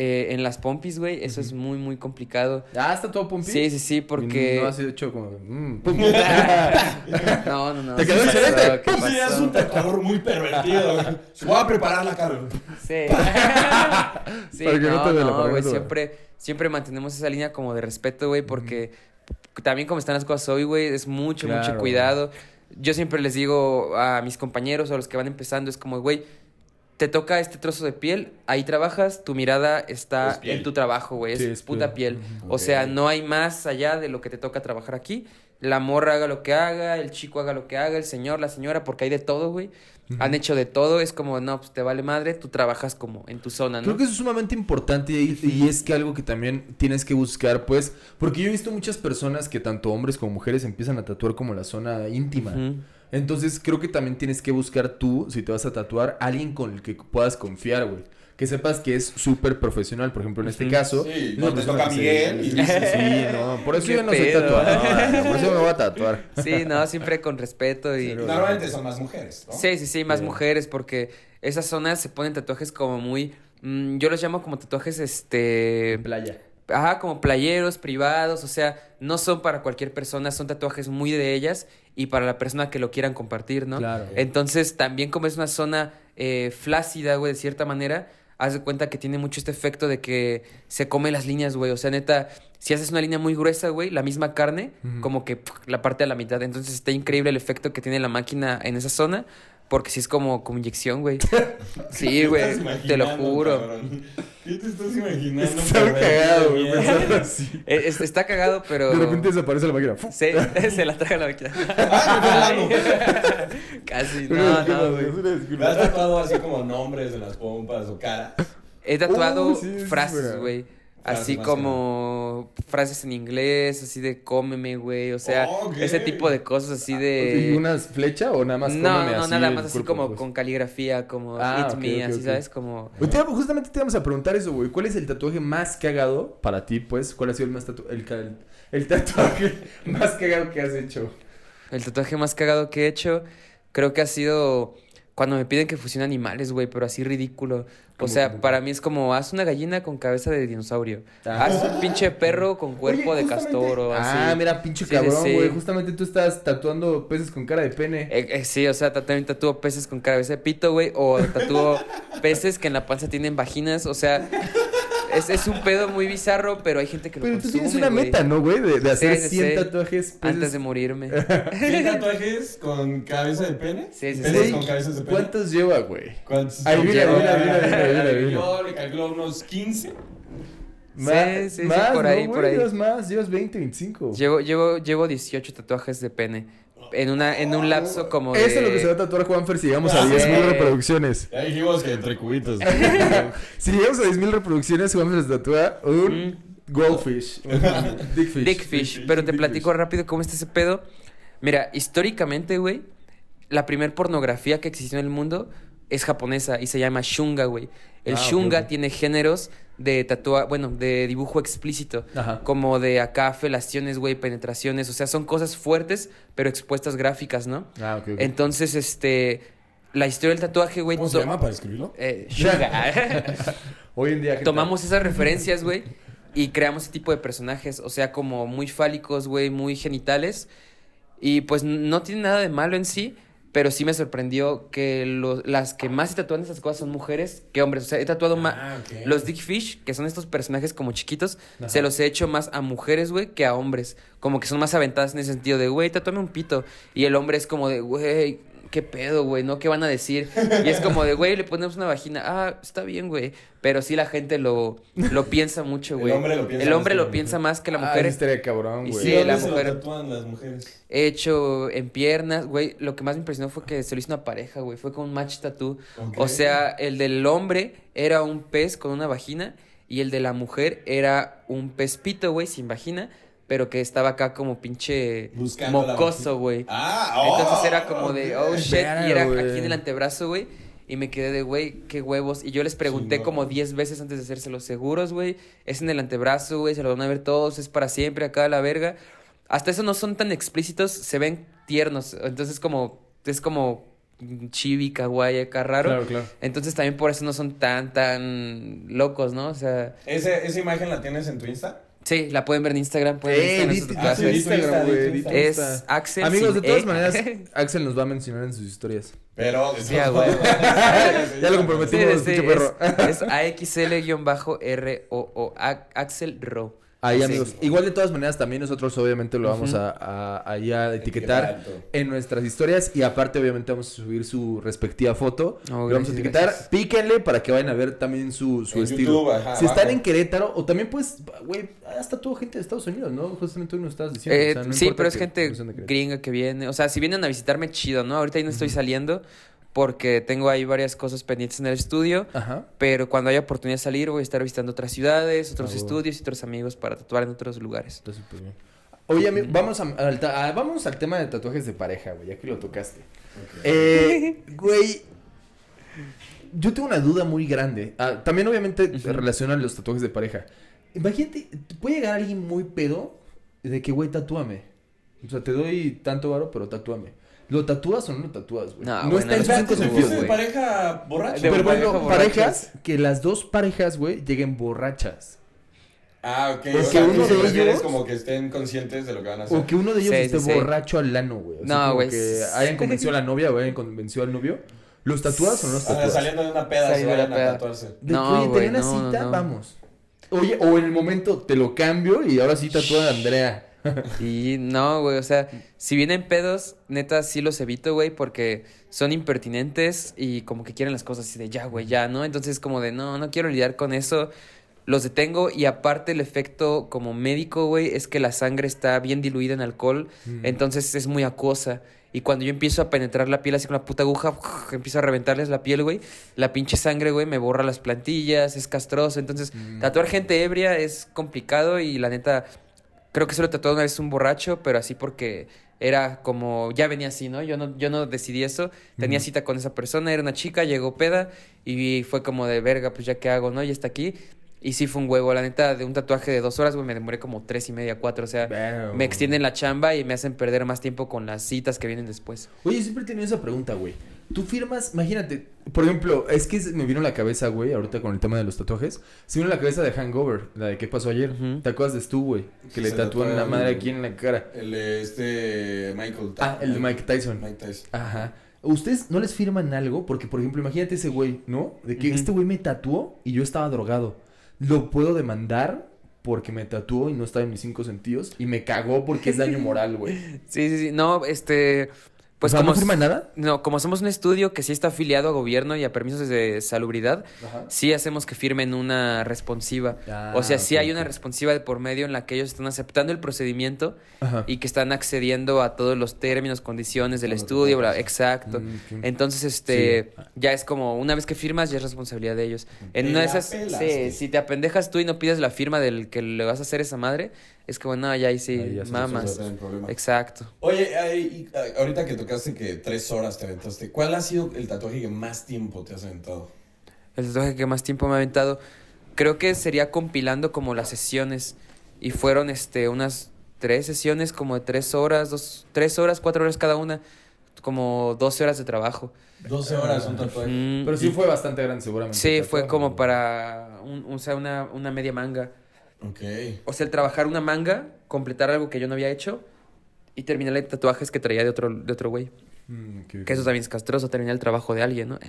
eh, en las pompis, güey. Eso es muy, muy complicado. Ah, está todo pompi. Sí, sí, sí, porque. No has hecho como. mm. No, no, no. ¿Te quedó excelente? ¿Qué Pues sí, es un tatuador muy pervertido. güey. Se voy a preparar la cara. Sí. sí, Para que no no, te dé la no, güey. Siempre, siempre mantenemos esa línea como de respeto, güey, porque también como están las cosas hoy, güey, es mucho, mucho cuidado. Yo siempre les digo a mis compañeros o a los que van empezando, es como, güey, te toca este trozo de piel, ahí trabajas, tu mirada está en tu trabajo, güey, es, Sí, es puta piel. O sea, no hay más allá de lo que te toca trabajar aquí. La morra haga lo que haga, el chico haga lo que haga, el señor, la señora, porque hay de todo, güey. Han hecho de todo, es como, no, pues te vale madre, tú trabajas como en tu zona, ¿no? Creo que eso es sumamente importante y, y es que algo que también tienes que buscar, pues, porque yo he visto muchas personas que tanto hombres como mujeres empiezan a tatuar como la zona íntima. Ujú. Entonces creo que también tienes que buscar tú, si te vas a tatuar, alguien con el que puedas confiar, güey. Que sepas que es súper profesional, por ejemplo, en este caso. Sí, no una te toca Miguel y Sí, dices, sí, no, por eso ¿Qué yo no soy tatuador, por eso me voy a tatuar. Sí, no, siempre con respeto y... Pero- Normalmente son más mujeres, ¿no? Sí, sí, sí, más Sí. mujeres, porque esas zonas se ponen tatuajes como muy... mm, yo los llamo como tatuajes, este... Playa. Ajá, como playeros, privados, o sea, no son para cualquier persona, son tatuajes muy de ellas y para la persona que lo quieran compartir, ¿no? Claro. Entonces, también como es una zona eh, flácida, güey, de cierta manera, haz de cuenta que tiene mucho este efecto de que se come las líneas, güey. O sea, neta, si haces una línea muy gruesa, güey, la misma carne, como que la parte a la mitad. Entonces, está increíble el efecto que tiene la máquina en esa zona, porque sí es como, como inyección, güey. Sí, ¿Qué güey, te lo juro. cabrón? ¿Qué te estás imaginando? Está cagado, güey, así. Eh, es- está cagado, pero... De repente desaparece la máquina. Se, se la traga la máquina. Me fue Casi, no, no, güey, ¿Me has tatuado así como nombres de las pompas o caras? He tatuado sí, frases, güey. Frases Así como frases en inglés, así de cómeme, güey. O sea, ese tipo de cosas así ¿Y de. una flecha o nada más no, cómeme no, así nada más así cuerpo, como pues? con caligrafía, como Ah, hit ok, me, así. ¿sabes? Como. Te- justamente te vamos a preguntar eso, güey. ¿Cuál es el tatuaje más cagado para ti, pues? ¿Cuál ha sido el más tatu el, ca- el, el tatuaje más cagado que has hecho? El tatuaje más cagado que he hecho, creo que ha sido cuando me piden que fusione animales, güey, pero así ridículo. O ¿Cómo, sea, cómo, para cómo? mí es como, haz una gallina con cabeza de dinosaurio. Ah. Haz un pinche perro con cuerpo Oye, de castor o así. Ah, mira, pinche Sí, cabrón, sí. güey. Justamente tú estás tatuando peces con cara de pene. Eh, eh, sí, o sea, ta- también tatúo peces con cabeza de pito, güey. O tatúo peces que en la panza tienen vaginas. O sea, es, es un pedo muy bizarro, pero hay gente que lo Pero tú consume, tienes una güey. meta, ¿no, güey? De, de hacer Sí, sí, 100 sí. tatuajes peces. Antes de morirme. ¿Qué tatuajes con cabeza de pene? Sí, sí, ¿Penes sí. con cabezas de pene? ¿Cuántos lleva, güey? ¿Cuántos? Ahí viene, viene, viene, viene. Yo le calculo unos 15. Sí, sí, sí, más, por ¿no, ahí, güey? por ahí. Llevas más, llevas 20, 25. Llevo, llevo, llevo 18 tatuajes de pene. En, una, en un lapso como de... Eso es lo que se va a tatuar Juanfer si llegamos a Ah, 10.000 sí. reproducciones. Ya dijimos que entre cubitos. Si llegamos a 10.000 reproducciones, Juanfer se tatúa un Mm. goldfish. Un dickfish. Dickfish. Pero te platico rápido cómo está ese pedo. Mira, históricamente, güey, la primer pornografía que existió en el mundo es japonesa y se llama shunga, güey. El Ah, shunga tiene géneros de tatua, bueno, de dibujo explícito. Ajá. Como de acá felaciones, güey, penetraciones. O sea, son cosas fuertes, pero expuestas gráficas, ¿no? Ah, ok. Entonces, este. La historia del tatuaje, güey. ¿Cómo se llama para escribirlo? Eh. Hoy en día. ¿qué Tomamos esas referencias, güey, y creamos ese tipo de personajes. O sea, como muy fálicos, güey, muy genitales. Y pues no tiene nada de malo en sí, pero sí me sorprendió que lo- las que más se tatúan esas cosas son mujeres que hombres. O sea, he tatuado más. Ah, ok. Los Dickfish, que son estos personajes como chiquitos, Ajá. se los he hecho más a mujeres, güey, que a hombres. Como que son más aventadas en ese sentido de, güey, tatúame un pito. Y el hombre es como de, güey, ¿qué pedo, güey? ¿No? ¿Qué van a decir? Y es como de, güey, le ponemos una vagina. Ah, está bien, güey. Pero sí la gente lo, lo piensa mucho, El güey. hombre lo piensa El más hombre que la lo piensa mujer. más que la Ah, mujer. estaría cabrón, Y güey. sí, ¿Y dónde la se lo mujer- tatúan las mujeres? He hecho en piernas, güey. Lo que más me impresionó fue que se lo hizo una pareja, güey. Fue con un match tattoo. O sea, el del hombre era un pez con una vagina y el de la mujer era un pez pito, güey, sin vagina, pero que estaba acá como pinche Buscando mocoso, güey. Ah, oh, Entonces era como de, oh shit, y era aquí en el antebrazo, güey. Y me quedé de, güey, qué huevos. Y yo les pregunté como 10 veces antes de hacérselos seguros, güey. Es en el antebrazo, güey, se lo van a ver todos, es para siempre acá a la verga. Hasta eso no son tan explícitos, se ven tiernos. Entonces como, es como chibi, kawaii, acá raro. Claro, claro. Entonces también por eso no son tan, tan locos, ¿no? O sea, ¿Ese, ¿Esa imagen la tienes en tu Insta? Sí, la pueden ver en Instagram. Pueden ver en Ah, sí, Instagram, güey. Es Insta. Axel Amigos, de todas E. maneras, Axel nos va a mencionar en sus historias. Pero... Sí, todos a huevo. modos, Ya lo Sí, comprometimos, sí, pinche perro. es, es AXL-ROO, Axel Ro. Ahí, Sí. amigos. Igual de todas maneras, también nosotros obviamente lo vamos a, a, ahí a etiquetar todo. en nuestras historias y aparte obviamente vamos a subir su respectiva foto. Oh, lo vamos a etiquetar. gracias. Píquenle para que vayan a ver también su, su estilo. YouTube, ajá, si están en Querétaro o también pues, güey, hasta tuvo gente de Estados Unidos, ¿no? Justamente tú nos estabas diciendo. Eh, o sea, no sí, pero es que gente gringa que viene. O sea, si vienen a visitarme, chido, ¿no? Ahorita ahí no estoy saliendo porque tengo ahí varias cosas pendientes en el estudio. Ajá. Pero cuando haya oportunidad de salir, voy a estar visitando otras ciudades, otros Ah, estudios y otros amigos para tatuar en otros lugares. Está súper bien. Oye, amigo, vamos, a- al, ta- a- vamos al tema de tatuajes de pareja, güey, ya que lo tocaste. Eh, güey, yo tengo una duda muy grande. Ah, también, obviamente, Ujú. relaciona los tatuajes de pareja. Imagínate, puede llegar alguien muy pedo de que, güey, tatúame. O sea, te doy tanto varo, pero tatúame. ¿Lo tatúas o no lo tatúas, güey? No, no güey, está en sus no, cinco no, sentidos, no, güey. pareja borracha. De Pero pareja bueno, parejas, que las dos parejas, güey, lleguen borrachas. Ah, ok. O O que sea, uno tú sí de ellos- como que estén conscientes de lo que van a hacer. O que uno de ellos Sí, esté sí, sí. borracho al lano, güey. O sea, No, güey. Que hayan convencido a la novia o hayan convencido al novio. ¿Los tatúas o no los Ah, tatúas? saliendo de una peda se vayan a tatuarse. No, que, oye, güey, tenía una no, cita, no. vamos. Oye, o en el momento te lo cambio y ahora sí tatúa a Andrea. Y no, güey, o sea, si vienen pedos, neta sí los evito, güey, porque son impertinentes y como que quieren las cosas así de ya, güey, ya, ¿no? Entonces como de no, no quiero lidiar con eso. Los detengo y aparte el efecto como médico, güey, es que la sangre está bien diluida en alcohol, entonces es muy acuosa. Y cuando yo empiezo a penetrar la piel así con la puta aguja, empiezo a reventarles la piel, güey. La pinche sangre, güey, me borra las plantillas, es castroso. Entonces, tatuar gente ebria es complicado y la neta, creo que solo tatué una vez un borracho, pero así porque era como, ya venía así, ¿no? Yo no, yo no decidí eso. Tenía cita con esa persona, era una chica, llegó peda y fue como de verga, pues ya qué hago, ¿no? Ya está aquí. Y sí fue un huevo, la neta, de un tatuaje de dos horas, güey, me demoré como tres y media, cuatro. O sea, me extienden la chamba y me hacen perder más tiempo con las citas que vienen después. Oye, siempre he tenido esa pregunta, güey. Tú firmas, imagínate, por ejemplo, es que me vino a la cabeza, güey, ahorita con el tema de los tatuajes. Se vino a la cabeza de Hangover, la de qué pasó ayer. ¿Te acuerdas de Stu, güey? Que le tatúan la madre aquí en la cara. El de este Michael Ah, el de Mike Tyson. Mike Tyson. Ajá. ¿Ustedes no les firman algo? Porque, por ejemplo, imagínate ese güey, ¿no? De que este güey me tatuó y yo estaba drogado. ¿Lo puedo demandar? Porque me tatuó y no estaba en mis cinco sentidos. Y me cagó porque es daño moral, güey. Sí, sí, sí. No, este. Pues o sea, como. ¿no firma nada? No, como somos un estudio que sí está afiliado a gobierno y a permisos de salubridad, Ajá. sí hacemos que firmen una responsiva. Ah, o sea, sí hay una responsiva de por medio en la que ellos están aceptando el procedimiento Ajá. y que están accediendo a todos los términos, condiciones del estudio, bla, exacto. Mm. Entonces, este, Sí. ya es como, una vez que firmas, ya es responsabilidad de ellos. En una de esas, pelaste. sí, si te apendejas tú y no pides la firma del que le vas a hacer esa madre, es como, no, ya ahí sí, Ahí ya mamas. Exacto. Oye, ay, ahorita que tocaste que tres horas te aventaste, ¿cuál ha sido el tatuaje que más tiempo te has aventado? El tatuaje que más tiempo me ha aventado, creo que sería compilando como las sesiones. Y fueron este unas tres sesiones como de tres horas, dos, tres horas, cuatro horas cada una. Como 12 horas de trabajo. 12 horas un tatuaje. Mm, Pero sí fue bastante grande, seguramente. sí, fue como para un- o sea, una, una media manga. Ok. O sea, el trabajar una manga, completar algo que yo no había hecho y terminar el tatuajes que traía de otro de otro güey. Mm. Que eso también es castroso, terminar el trabajo de alguien, ¿no?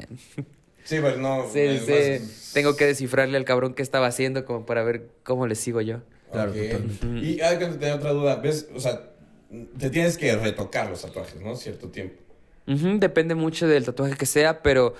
Sí, pero no. Sí, sí. más- Tengo que descifrarle al cabrón qué estaba haciendo como para ver cómo le sigo yo. Claro, Ok. totalmente. Y hay que tener otra duda. ¿Ves? O sea, te tienes que retocar los tatuajes, ¿no? Cierto tiempo. Depende mucho del tatuaje que sea, pero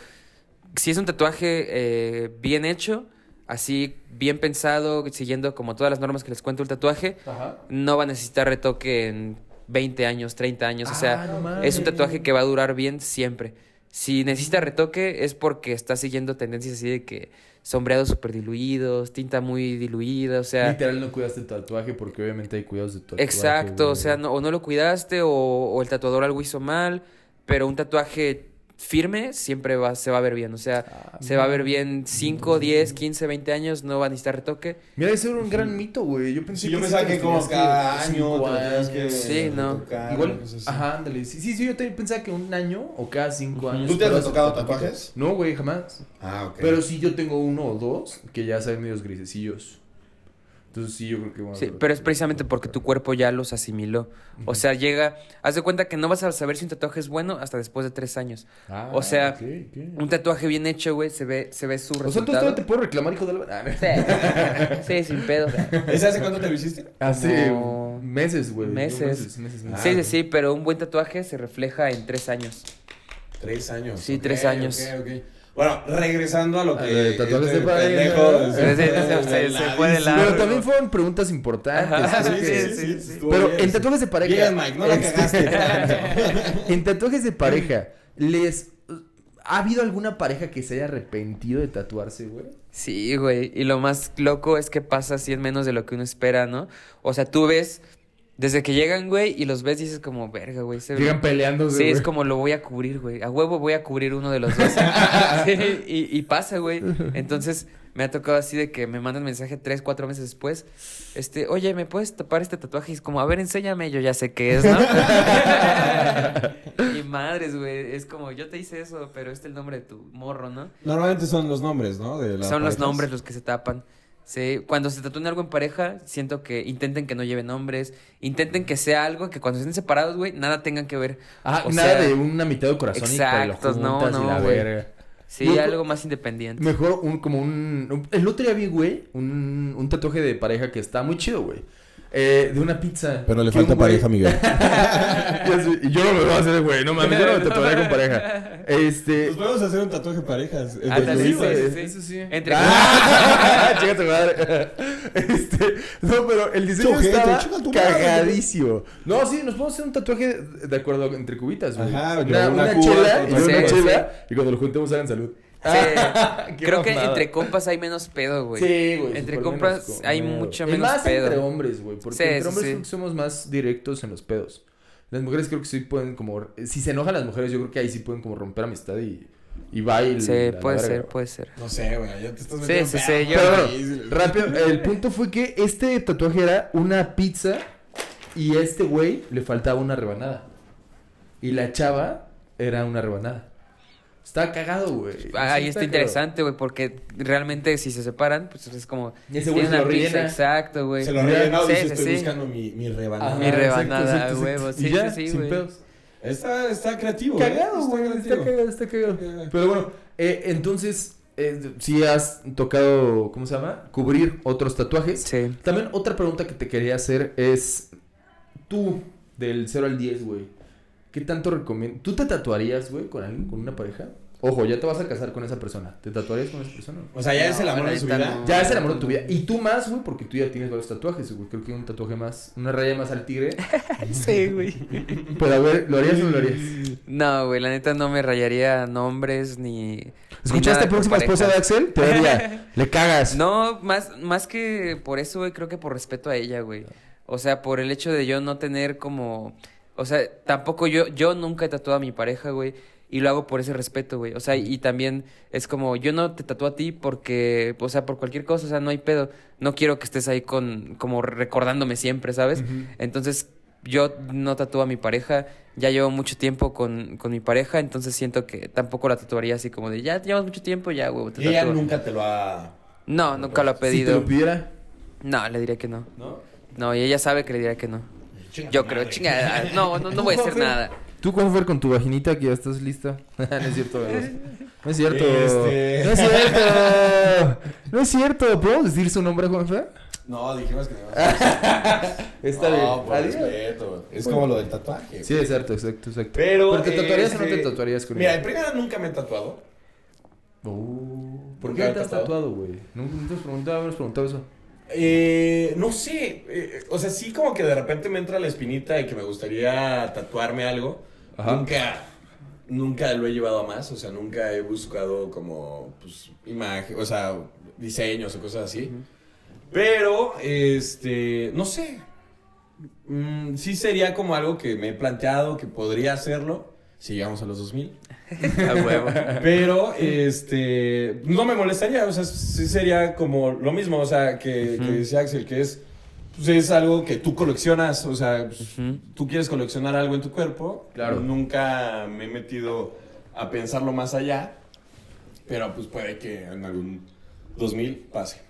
si es un tatuaje eh, bien hecho, así bien pensado, siguiendo como todas las normas que les cuento el tatuaje, Ajá. no va a necesitar retoque en 20 años, 30 años. o sea, Ah, no es un tatuaje que va a durar bien siempre. Si necesita retoque es porque está siguiendo tendencias así de que sombreados súper diluidos, tinta muy diluida, o sea... Literal no cuidaste el tatuaje porque obviamente hay cuidados de tatuaje. Exacto, o sea, no, o no lo cuidaste o, o el tatuador algo hizo mal, pero un tatuaje firme siempre va, se va a ver bien, o sea, Ah, se va a ver bien 5, 10, 15, 20 años, no va a necesitar retoque. Mira, ese era un gran mito, güey. Yo pensé Sí, yo que pensaba sí te que como cada año te tenías que años. Sí, no. retocar, Igual, ajá, ándale. Sí, sí, sí, yo también pensaba que un año o cada cinco Ujú. años. ¿Tú te has poquito. tatuajes? No, güey, jamás. Ah, ok. Pero sí yo tengo uno o dos que ya saben medios grisecillos. Entonces sí, yo creo que... Bueno, Sí, pero es precisamente porque tu cuerpo ya los asimiló. O sea, llega. Haz de cuenta que no vas a saber si un tatuaje es bueno hasta después de tres años. Ah, o sea, ok, ok. un tatuaje bien hecho, güey, se ve, se ve su O sea, tú resultado. todavía te puedo reclamar, hijo de la... Ah, Sí, sí, sin pedo. ¿Ese hace cuánto te lo hiciste? Hace No. meses, güey. Meses. Meses, meses, meses. Sí, sí, sí, pero un buen tatuaje se refleja en tres años. Tres años. Sí, ok, tres años. ok, ok. Bueno, regresando a lo que. este se- se fue de lado. Pero también fueron preguntas importantes. Sí, que- sí, sí, Pero bien, en tatuajes de pareja. Bien, Mike, no la este, cagaste tanto. en tatuajes de pareja, ¿les. ¿Ha habido alguna pareja que se haya arrepentido de tatuarse, güey? Sí, güey. Y lo más loco es que pasa así en menos de lo que uno espera, ¿no? O sea, tú ves, desde que llegan, güey, y los ves, dices como, verga, güey. se ve- Llegan peleándose. Sí, es como lo voy a cubrir, güey. A huevo voy a cubrir uno de los dos. Sí, y, y pasa, güey. Entonces, me ha tocado así de que me mandan mensaje tres, cuatro meses después. Este, oye, ¿me puedes tapar este tatuaje? Y es como, a ver, enséñame. Yo ya sé qué es, ¿no? y madres, güey. Es como, yo te hice eso, pero este es el nombre de tu morro, ¿no? Normalmente son los nombres, ¿no? De Son los nombres los que se tapan. Sí, cuando se tatúen algo en pareja, siento que intenten que no lleve nombres, intenten que sea algo que cuando estén separados, güey, nada tengan que ver. Ah, O nada sea, de una mitad de corazón y exactos, lo no, juntas y no, la verga. Sí, algo más independiente. Mejor un, como un, un- El otro día vi, güey, un, un tatuaje de pareja que está muy chido, güey. Eh, de una pizza. Pero le falta un güey- pareja, Miguel. Y yo no me voy a hacer, güey. No mames, yo no me tatuaré con pareja. Este. Pues podemos hacer un tatuaje parejas. Ándale, sí, sí, sí. Eso sí. Entre- Ah, Chica tu madre. Este, no, pero el diseño Chojete, estaba cagadísimo. No, sí, nos podemos hacer un tatuaje de acuerdo entre cubitas, güey. Ajá, una, una una cuba, chela y una chela. Y cuando lo juntemos hagan salud. Sí, creo que mamada. entre compas hay menos pedo, güey. Sí, güey. Entre compas menos hay pedo. mucho Y menos más pedo. entre hombres, güey. Porque Sí, entre sí, hombres sí. creo que somos más directos en los pedos. Las mujeres creo que sí pueden como... Si se enojan las mujeres, yo creo que ahí sí pueden como romper amistad y... Y va y... Sí, la puede ser, puede ser. No sé, güey. Ya te estás Sí, metiendo sí, sí, pedo. yo- Pero Sí, bueno, rápido, el punto fue que este tatuaje era una pizza y a este güey le faltaba una rebanada. Y la chava era una rebanada. Está cagado, güey. Ahí Sí, está interesante, güey, porque realmente si se separan, pues es como... Y ese güey tiene se lo rellena. exacto, güey. Se lo rellenado Sí, sí, estoy sí. buscando mi, mi rebanada. Mi rebanada huevo, exacto. sí, ya, sí, sí, sin güey. pedos. Está, está creativo. ¿eh? Cagado, güey. Está cagado, está cagado. Pero bueno, eh, entonces, eh, si has tocado, ¿cómo se llama? Cubrir otros tatuajes. Sí. También otra pregunta que te quería hacer es, tú, del 0 al 10, güey, ¿qué tanto recomiendas? ¿Tú te tatuarías, güey, con alguien, con una pareja? Ojo, ya te vas a casar con esa persona. ¿Te tatuarías con esa persona? O sea, ya es el amor de su neta vida. no. Ya es el amor de tu vida. Y tú más, güey, porque tú ya tienes varios tatuajes, güey. Creo que un tatuaje más, una raya más al tigre. Sí, güey. Pero a ver, ¿lo harías o no lo harías? No, güey, la neta no me rayaría nombres ni... ni ¿Escuchaste con próxima esposa de. Axel? Te daría, le cagas. No, más, más que por eso, güey, creo que por respeto a ella, güey. O sea, por el hecho de yo no tener como... O sea, tampoco yo, yo nunca he tatuado a mi pareja, güey. Y lo hago por ese respeto, güey. O sea, y también es como, yo no te tatúo a ti porque, o sea, por cualquier cosa, o sea, no hay pedo. No quiero que estés ahí con, como recordándome siempre, ¿sabes? Entonces, yo no tatúo a mi pareja. Ya llevo mucho tiempo con, con mi pareja, entonces siento que tampoco la tatuaría así como de, ya llevamos mucho tiempo, ya, güey, te Y ella tatúo". nunca te lo ha. No, nunca lo ha Si te pedido. lo pidiera. No, le diría que no. ¿No? No, y ella sabe que le diría que no. Yo creo, chingada. No, no, no voy a hacer nada. ¿Tú, Juanfer, con tu vaginita que ya estás lista? no es cierto, ¿verdad? No es cierto. Este- No es cierto. No es cierto. ¿Podemos decir su nombre, Juanfer? No, dijimos que no. Está no, bien. por Adiós. respeto. Es como lo del tatuaje. Sí, exacto, exacto, exacto. Pero. ¿te tatuarías o no este, te tatuarías con Mira, en primera nunca me he tatuado. Oh, ¿Por ¿Nunca qué te te has tatuado? güey? Nunca te has preguntado, hemos preguntado eso. Eh, no sé. eh, o sea, sí, como que de repente me entra la espinita de que me gustaría tatuarme algo. Ajá. Nunca. Nunca lo he llevado a más. O sea, nunca he buscado como. Pues, imagen. O sea, diseños o cosas así. Pero, este. No sé. Mm, sí sería como algo que me he planteado que podría hacerlo. Si llegamos a los 2000. A huevo. Pero, este, no me molestaría, o sea, sí sería como lo mismo, o sea, que, que decía Axel, que es, pues es algo que tú coleccionas, o sea, pues, tú quieres coleccionar algo en tu cuerpo. Claro. Nunca me he metido a pensarlo más allá, pero pues puede que en algún 2000 pase.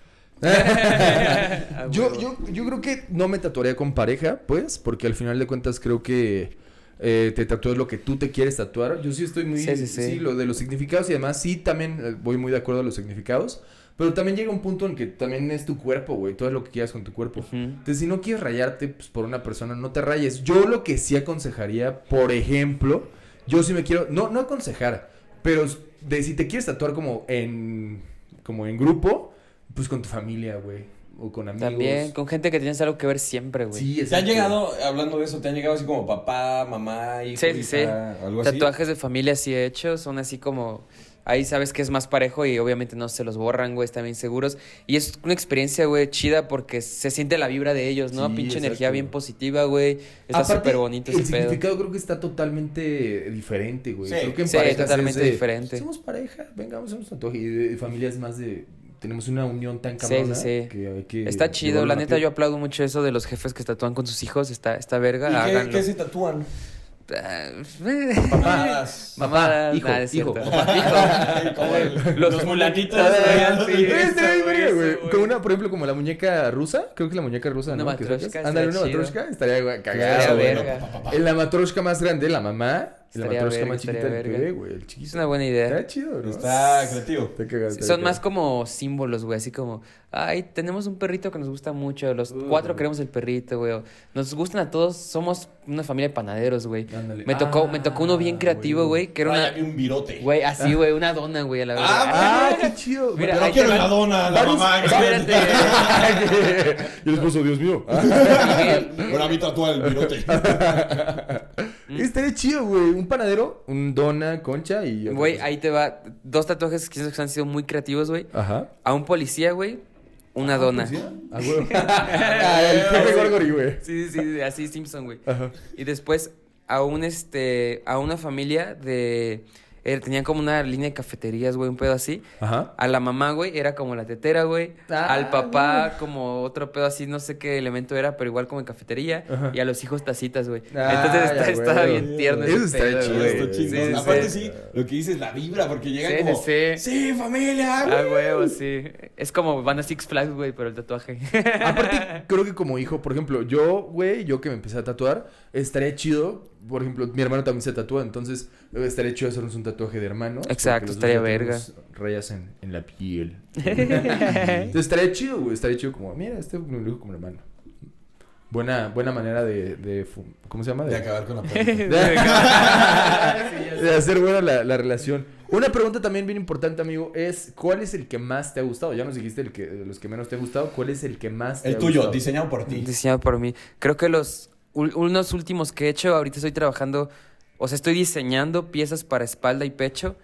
Yo, yo, yo creo que no me tatuaría con pareja, pues, porque al final de cuentas creo que eh, te tatúas lo que tú te quieres tatuar. Yo sí estoy muy... Sí, sí, sí. lo de los significados y además sí también eh, voy muy de acuerdo a los significados. Pero también llega un punto en que también es tu cuerpo, güey. Todo lo que quieras con tu cuerpo. Entonces, si no quieres rayarte pues, por una persona, no te rayes. Yo lo que sí aconsejaría, por ejemplo, yo sí me quiero, no, no aconsejar, pero de si te quieres tatuar como en, como en grupo, pues con tu familia, güey, o con amigos. También, con gente que tienes algo que ver siempre, güey. Sí, ¿Te han exacto. llegado, hablando de eso, te han llegado así como papá, mamá, hijo, Sí, sí, sí. hija, algo así? Tatuajes de familia sí he hecho, son así como... Ahí sabes que es más parejo y obviamente no se los borran, güey, están bien seguros. Y es una experiencia, güey, chida porque se siente la vibra de ellos, ¿no? Sí, Pinche exacto. energía bien positiva, güey. Está súper bonito El ese pedo. significado creo que está totalmente diferente, güey. Sí. Creo que en Sí, totalmente es de, diferente. Somos pareja, vengamos a un tatuaje. Y de familias más de... Tenemos una unión tan cabrona sí, sí. que Está chido, la neta yo aplaudo mucho eso de los jefes que tatúan con sus hijos, está, está verga, ¿Y qué, háganlo. qué se tatúan? Mamadas. Mamadas, hijo, nada, es hijo, papá, el- Los los sí. Güey. Como una, por ejemplo, como la muñeca rusa. Creo que es la muñeca rusa, ¿no? Ándale, una matroshka. Estaría pa. En la matroshka más grande, la mamá. Y la verga, más chiquita, estaría el verga. bebé, güey. El chiquito. Es una buena idea. Está chido, ¿no? Está creativo. Está cagado, está Son cagado. más como símbolos, güey, así como, ay, tenemos un perrito que nos gusta mucho, los cuatro queremos el perrito, güey, nos gustan a todos, somos una familia de panaderos, güey. Ándale. Me tocó, Ah, me tocó uno bien creativo, güey, que era una, un virote. güey, así, güey, una dona, güey, a la verdad. Ah, qué chido. Mira, Pero ahí quiero la dona, la mamá. Espérate. y el esposo, Dios mío. Bueno, a mí tatúa el virote. Estaría chido, güey. Un panadero, un dona, concha y. Güey, ahí te va, dos tatuajes que han sido muy creativos, güey. Ajá. A un policía, güey, una Ah, dona. ¿policía? Ah, güey. Ah, el jefe Gorgori, güey. Sí, sí, sí, así Simpson, güey. Ajá. Y después a un este a una familia de eh, tenían como una línea de cafeterías, güey, un pedo así. Ajá. A la mamá, güey, era como la tetera, güey. Ah, Al papá, como otro pedo así, no sé qué elemento era, pero igual como en cafetería. Ajá. Y a los hijos tacitas, güey. Ah, Entonces ya, está, estaba güey. bien tierno. Eso ese está pedo, chido, güey. Está güey. chingón. Sí, sí, Aparte, sí. sí, lo que dices, la vibra, porque llegan Sí, como. sí, sí. Sí, familia. Ah, huevo, sí. Es como van a Six Flags, güey, pero el tatuaje. Aparte, creo que como hijo, por ejemplo, yo, güey, yo que me empecé a tatuar, estaría chido. Por ejemplo, mi hermano también se tatúa, entonces estaría chido hacernos un tatuaje de hermanos. Exacto, estaría verga. Rayas en, en la piel. entonces estaría chido, güey. Estaría chido como, mira, este me lo dijo como hermano. Buena, buena manera de, de ¿Cómo se llama? De De, acabar con la plática. de hacer buena la, la relación. Una pregunta también bien importante, amigo, es ¿cuál es el que más te ha gustado? Ya nos dijiste el que, de los que menos te ha gustado. ¿Cuál es el que más te El ha tuyo, gustado? diseñado por ti. Diseñado por mí. Creo que los unos últimos que he hecho, ahorita estoy trabajando, o sea, estoy diseñando piezas para espalda y pecho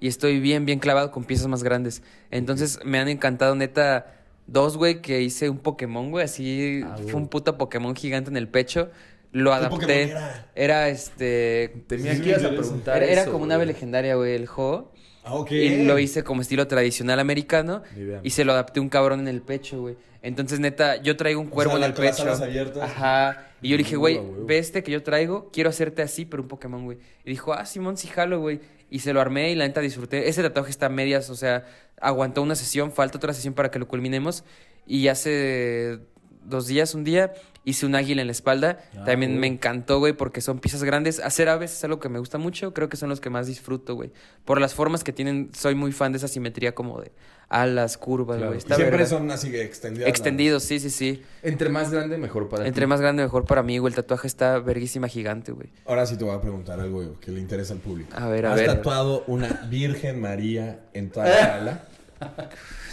y estoy bien, bien clavado con piezas más grandes. Entonces me han encantado, neta, dos, güey, que hice un Pokémon, güey, así, Ah, fue un puto Pokémon gigante en el pecho. Lo ¿Qué adapté. Era? Era este. Tenía que ibas a preguntar Era, era eso, como una ave legendaria, güey, el juego. Ah, ok. Y lo hice como estilo tradicional americano. Y se lo adapté un cabrón en el pecho, güey. Entonces, neta, yo traigo un O cuervo sea, en el las pecho. abiertas. Ajá. Y yo le dije, güey, ve este que yo traigo, quiero hacerte así, pero un Pokémon, güey. Y dijo, ah, Simón, sí jalo, güey. Y se lo armé y la neta disfruté. Ese tatuaje está a medias, o sea, aguantó una sesión, falta otra sesión para que lo culminemos. Y hace dos días, un día, hice un águila en la espalda. Ah, También güey. me encantó, güey, porque son piezas grandes. Hacer aves es algo que me gusta mucho. Creo que son los que más disfruto, güey. Por las formas que tienen, soy muy fan de esa simetría como de alas, curvas, Claro. güey. Está Siempre son así extendidas. Extendidos, sí, sí, sí. Entre más grande, mejor para Entre ti. más grande, mejor para mí, güey. El tatuaje está verguísima gigante, güey. Ahora sí te voy a preguntar algo güey, que le interesa al público. A ver, a ¿Has ver. tatuado una Virgen María en toda la sala?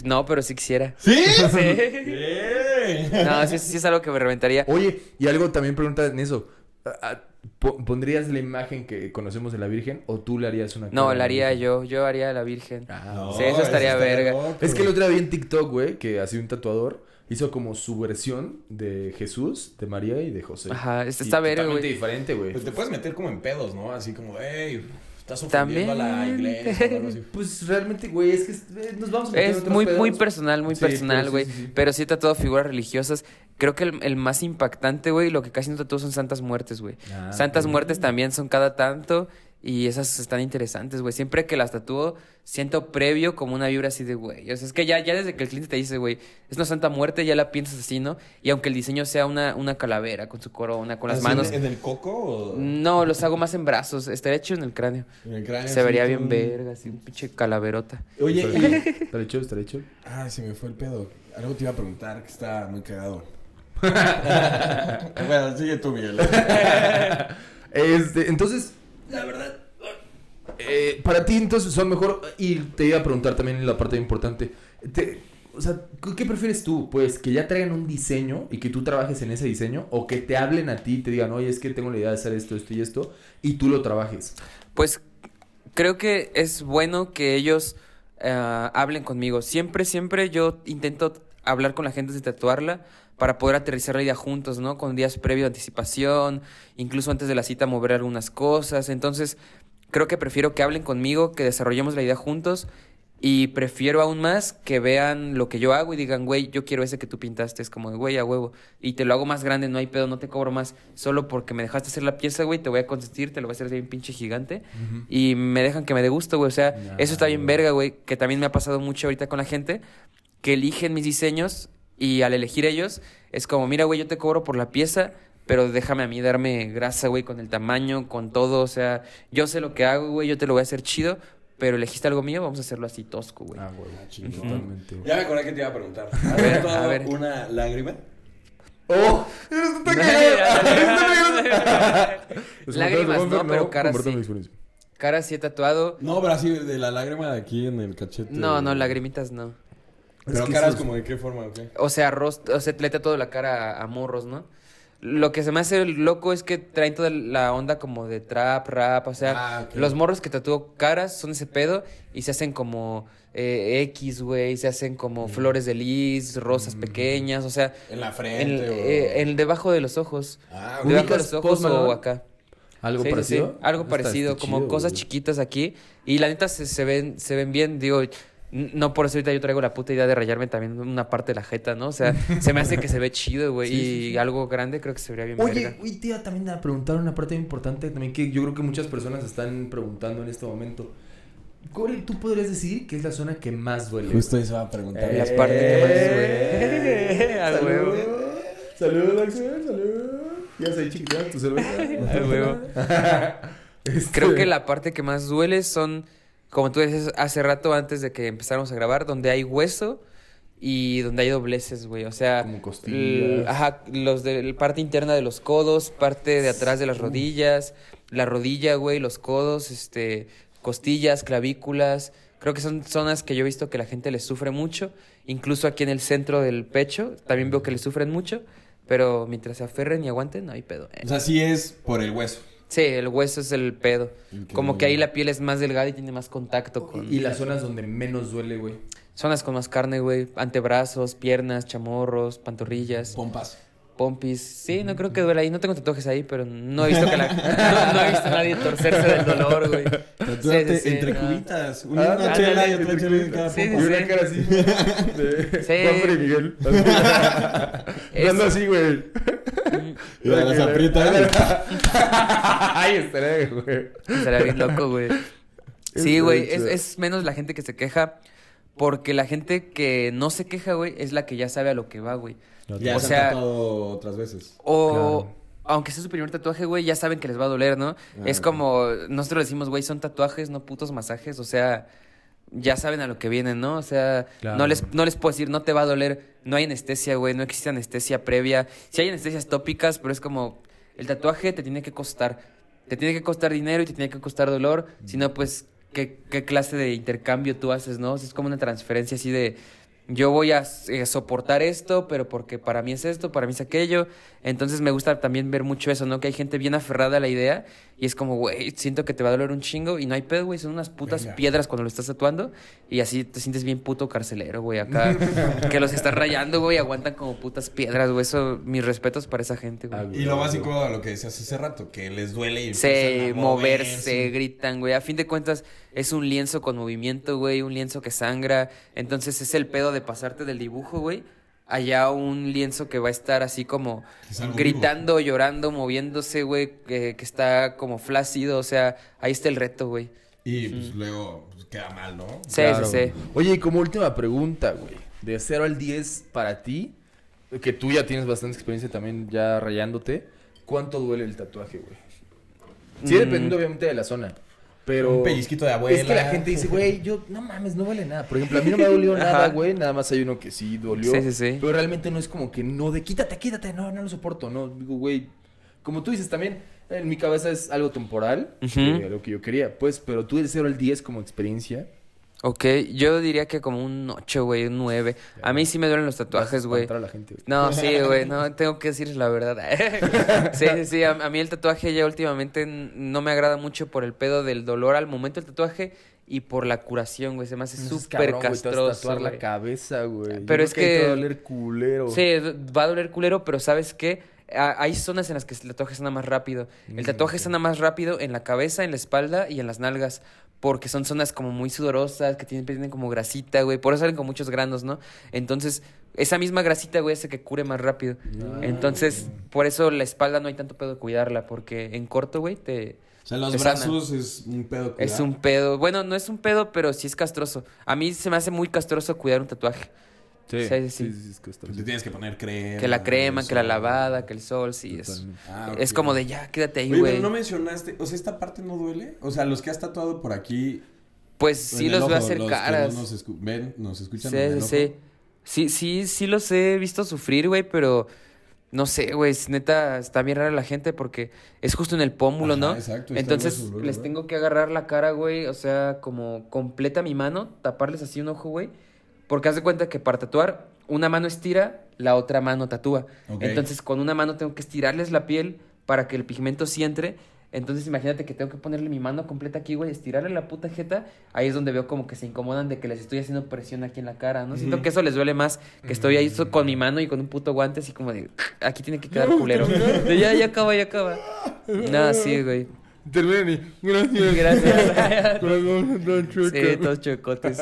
No, pero sí quisiera. ¿Sí? Sí. Bien. No, sí, sí es algo que me reventaría. Oye, y algo también preguntan en eso. Po- ¿Pondrías la imagen que conocemos de la Virgen o tú le harías una No, la haría yo. Yo haría la Virgen. Ah, No, Sí, eso estaría verga. loco. Es que el otro día vi en TikTok, güey, que así un tatuador hizo como su versión de Jesús, de María y de José. Ajá, este Y está verga, totalmente güey. diferente, güey. Pues te puedes meter como en pedos, ¿no? Así como, hey, estás ofendiendo También. a la iglesia o algo así. Pues realmente, güey, es que eh, nos vamos a meter en Es otros muy, pedos. muy personal, muy Sí, pero personal, sí, güey. sí, sí. Pero sí he tatuado figuras religiosas. Creo que el, el más impactante, güey, lo que casi no tatúo son santas muertes, güey. Ah, Santas ok. muertes también son cada tanto. Y esas están interesantes, güey. Siempre que las tatúo, siento previo como una vibra así de, güey. O sea, es que ya, ya desde que el cliente te dice, güey, es una santa muerte, ya la piensas así, ¿no? Y aunque el diseño sea una, una calavera con su corona, con las ¿Así manos. ¿En el coco o...? No, los hago más en brazos. Estaría hecho en el cráneo. En el cráneo, Se vería bien verga, así, un pinche calaverota. Oye. ¿Está hecho? ¿Está hecho? Ay, se me fue el pedo. Algo te iba a preguntar que está muy cagado. bueno, sigue tú, Miguel. Este, entonces, la verdad. eh, para ti, entonces, son mejor. Y te iba a preguntar también la parte importante. te- o sea, ¿qué- ¿qué prefieres tú? Pues que ya traigan un diseño y que tú trabajes en ese diseño. O que te hablen a ti y te digan, oye, es que tengo la idea de hacer esto, esto y esto. Y tú lo trabajes. Pues creo que es bueno que ellos eh, hablen conmigo. Siempre, siempre yo intento hablar con la gente de tatuarla para poder aterrizar la idea juntos, ¿no? Con días previo de anticipación, incluso antes de la cita mover algunas cosas. Entonces, creo que prefiero que hablen conmigo, que desarrollemos la idea juntos. Y prefiero aún más que vean lo que yo hago y digan, güey, yo quiero ese que tú pintaste. Es como, de, güey, a huevo. Y te lo hago más grande, no hay pedo, no te cobro más. Solo porque me dejaste hacer la pieza, güey, te voy a consentir, te lo voy a hacer bien pinche gigante. Y me dejan que me dé gusto, güey. O sea, eso está bien verga, güey. Que también me ha pasado mucho ahorita con la gente. Que eligen mis diseños y al elegir ellos es como, mira, güey, yo te cobro por la pieza. Pero déjame a mí darme grasa, güey, con el tamaño, con todo. O sea, yo sé lo que hago, güey, yo te lo voy a hacer chido. Pero elegiste algo mío, vamos a hacerlo así tosco, güey. Ah, güey, chingón. totalmente, güey. Ya me acordé que te iba a preguntar. A ¿Has ver, a ver. una lágrima? ¡Oh! ¡Eres un Lágrimas, no, pero caras sí. Cara sí he tatuado. No, pero así de la lágrima de aquí en el cachete. No, no, lagrimitas no. Pero Es caras como de qué forma, ¿o qué? O sea, rost o sea, le toda la cara a, a morros, ¿no? Lo que se me hace loco es que traen toda la onda como de trap, rap, o sea, Ah, los morros que tatúo caras son ese pedo y se hacen como eh, X, güey, se hacen como flores de lis, rosas pequeñas, o sea, En la en, frente o... eh, en debajo de los ojos. Ah, debajo de ¿Ubicas los ojos o acá. ¿Algo Sí, sí, sí, parecido? Algo parecido, está como chido, cosas güey. chiquitas aquí. Y la neta se, se ven, se ven bien, digo, no por eso ahorita yo traigo la puta idea de rayarme también una parte de la jeta, ¿no? O sea, se me hace que se ve chido, güey. y algo grande creo que se vería bien Oye, verga. hoy te iba también a preguntar una parte importante también que yo creo que muchas personas están preguntando en este momento. ¿Cuál tú podrías decir que es la zona que más duele? Justo eso va a preguntar. La Eh, parte que más duele. A Salud. huevo. Salud, Axel, salud. Ya sé, chiquita, tu cerveza. A huevo. Este, Creo que la parte que más duele son, como tú dices hace rato antes de que empezáramos a grabar, donde hay hueso y donde hay dobleces, güey. O sea, Como costillas. ajá, los de la parte interna de los codos, parte de atrás de las rodillas, la rodilla, güey, los codos, este, costillas, clavículas. Creo que son zonas que yo he visto que la gente les sufre mucho, incluso aquí en el centro del pecho, también veo que les sufren mucho, pero mientras se aferren y aguanten, no hay pedo. O sea, sí es por el hueso. Sí, el hueso es el pedo. Increíble. Como que ahí la piel es más delgada y tiene más contacto con... Y las zonas donde menos duele, güey. Zonas con más carne, güey. Antebrazos, piernas, chamorros, pantorrillas, Pompas. Pompis. Sí, no creo que duele ahí. No tengo tatuajes ahí, pero no he visto que la... no, no he visto a nadie torcerse del dolor, güey. Tatúate Sí, sí, sí, entre no. cubitas. Una, Ah, una chela y otra entre chela en cada Sí. Y sí, una sí. cara así. De Sí. Juanfer y Miguel. Dando así, güey. Y de las aprietas. Ay, estaré, güey. Estaría bien loco, güey. Sí, güey. Es menos la gente que se queja. Porque la gente que no se queja, güey, es la que ya sabe a lo que va, güey. Ya O se sea- han tatuado otras veces. O, Claro. aunque sea su primer tatuaje, güey, ya saben que les va a doler, ¿no? Ah, es como, nosotros decimos, güey, son tatuajes, no putos masajes, o sea, ya saben a lo que vienen, ¿no? O sea, Claro. no, les, no les puedo decir, no te va a doler, no hay anestesia, güey, no existe anestesia previa. Sí hay anestesias tópicas, pero es como, el tatuaje te tiene que costar, te tiene que costar dinero y te tiene que costar dolor, si no, pues, ¿qué, ¿qué clase de intercambio tú haces, no? O sea, es como una transferencia así de... Yo voy a eh, soportar esto, pero porque para mí es esto, para mí es aquello. Entonces me gusta también ver mucho eso, ¿no? Que hay gente bien aferrada a la idea y es como, güey, siento que te va a doler un chingo y no hay pedo, güey. Son unas putas Venga. piedras cuando lo estás tatuando y así te sientes bien puto carcelero, güey. Acá que los estás rayando, güey, aguantan como putas piedras, güey. Eso, mis respetos para esa gente, Ah, güey. Y lo básico a lo que decías hace rato, que les duele y Se a moverse, gritan, güey. A fin de cuentas, es un lienzo con movimiento, güey. Un lienzo que sangra. Entonces es el pedo de pasarte del dibujo, güey, allá un lienzo que va a estar así como Es gritando, llorando, moviéndose, güey, que, que está como flácido, o sea, ahí está el reto, güey. Y pues luego pues, queda mal, ¿no? Sí, Claro, sí, sí. Oye, y como última pregunta, güey. De 0 al 10 para ti, que tú ya tienes bastante experiencia también ya rayándote, ¿cuánto duele el tatuaje, güey? Sí, Mm. dependiendo obviamente de la zona. Pero. Un pellizquito de abuela. Es que la gente dice, güey, yo, no mames, no vale nada. Por ejemplo, a mí no me ha dolido nada, güey. Nada más hay uno que sí dolió. Sí, sí, sí. Pero realmente no es como que no de quítate, quítate, no, no lo soporto. No, digo, güey. Como tú dices también, en mi cabeza es algo temporal, eh, lo que yo quería, pues, pero tú de 0 al 10 como experiencia. Ok, yo diría que como un 8, güey, un 9. A mí sí me duelen los tatuajes, güey. No, sí, güey, no, tengo que decirles la verdad. sí, sí, sí, a, a mí el tatuaje ya últimamente no me agrada mucho por el pedo del dolor al momento del tatuaje y por la curación, güey, se me hace súper castroso, tatuar la cabeza, güey. Pero es te va a que- doler culero. Sí, va a doler culero, pero ¿sabes qué? Hay zonas en las que el tatuaje sana más rápido. El tatuaje sana más rápido en la cabeza, en la espalda y en las nalgas. Porque son zonas como muy sudorosas, que tienen, tienen como grasita, güey. Por eso salen con muchos granos, ¿no? Entonces, esa misma grasita, güey, hace que cure más rápido. Ah. Entonces, por eso la espalda no hay tanto pedo de cuidarla. Porque en corto, güey, te... O sea, los te sana. brazos es un pedo. Es un pedo. Bueno, no es un pedo, pero sí es castroso. A mí se me hace muy castroso cuidar un tatuaje. Sí, Sí, sí, sí. es Te tienes que poner crema. Que la crema, que la lavada, que el sol, sí. Es. Ah, es ok. como de ya, quédate ahí, güey. no mencionaste, o sea, esta parte no duele. O sea, los que has tatuado por aquí. Pues sí los veo ojo, hacer los que caras. no nos escu- ven, nos escuchan. Sí, en el sí, sí. ojo. Sí, sí, sí los he visto sufrir, güey, pero no sé, güey, es neta, está bien rara la gente porque es justo en el pómulo, Ajá, ¿no? exacto, Entonces les ¿verdad? tengo que agarrar la cara, güey, o sea, como completa mi mano, taparles así un ojo, güey, porque haz de cuenta que para tatuar, una mano estira, la otra mano tatúa. Ok. Entonces con una mano tengo que estirarles la piel para que el pigmento sí entre. Entonces imagínate que tengo que ponerle mi mano completa aquí, güey, estirarle la puta jeta. Ahí es donde veo como que se incomodan de que les estoy haciendo presión aquí en la cara, ¿no? Siento que eso les duele más, que estoy ahí so- con mi mano y con un puto guante así como de, aquí tiene que quedar culero. De, ya, ya acaba, ya acaba. Nada, sí, güey. Terminan y. Gracias. Gracias. Sí, todos chocotes.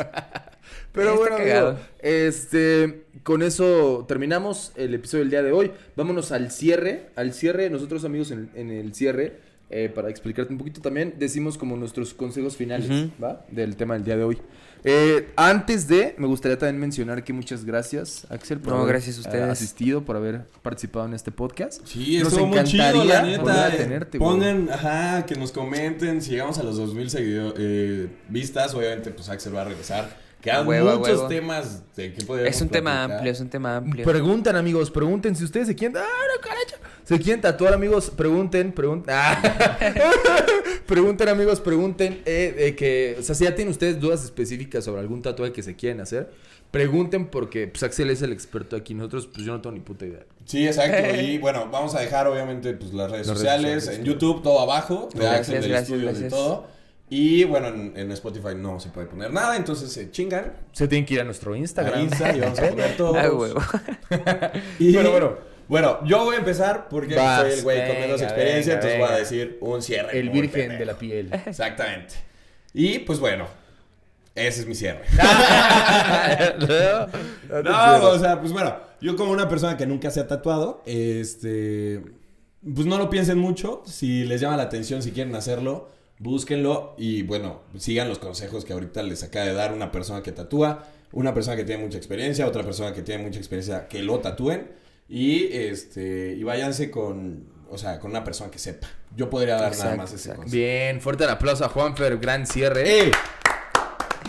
Pero Está bueno, amigo, este, con eso terminamos el episodio del día de hoy. Vámonos al cierre. Al cierre, nosotros amigos en, en el cierre, eh, para explicarte un poquito también, decimos como nuestros consejos finales. ¿va? Del tema del día de hoy. Eh, antes de, me gustaría también mencionar que muchas gracias, Axel, por No, haber gracias a eh, ustedes. asistido, por haber participado en este podcast. Sí, Nos estuvo muy chido, la encantaría neta. eh, tenerte, güey. Pongan, ajá, que nos comenten. Si llegamos a los 2000 seguido- eh, vistas, obviamente, pues Axel va a regresar. Quedan Huevo, muchos huevo. temas de que Es un tema amplio, es un tema amplio. Preguntan, amigos, pregunten si ustedes se quieren. ¡Ah, no, carajo! Se quieren tatuar, amigos, pregunten, pregunten. Ah. pregunten, amigos, pregunten. eh, de que, o sea, si ya tienen ustedes dudas específicas sobre algún tatuaje que se quieren hacer, pregunten porque pues, Axel es el experto aquí. Nosotros, pues yo no tengo ni puta idea. Sí, exacto. Y bueno, vamos a dejar obviamente pues, las redes Las redes sociales, en. YouTube, todo abajo, de Gracias, Axel del gracias, estudio todo. Y bueno, en, en Spotify no se puede poner nada, entonces se chingan Se tienen que ir a nuestro a Instagram. Insta y vamos a poner todo. Ah, huevo. Y Pero bueno. bueno, yo voy a empezar porque Vas, soy el güey con menos experiencia, venga, entonces voy a decir un cierre. El virgen pendejo. de la piel. Exactamente. Y pues bueno, ese es mi cierre. No, o sea, pues bueno, yo como una persona que nunca se ha tatuado, este, pues no lo piensen mucho, si les llama la atención, si quieren hacerlo, búsquenlo y bueno, sigan los consejos que ahorita les acaba de dar una persona que tatúa, una persona que tiene mucha experiencia, otra persona que tiene mucha experiencia que lo tatúen y este, y váyanse con, o sea, con una persona que sepa. Yo podría dar nada más ese exacto. consejo. Bien, fuerte el aplauso a Juanfer, gran cierre. ¡Eh!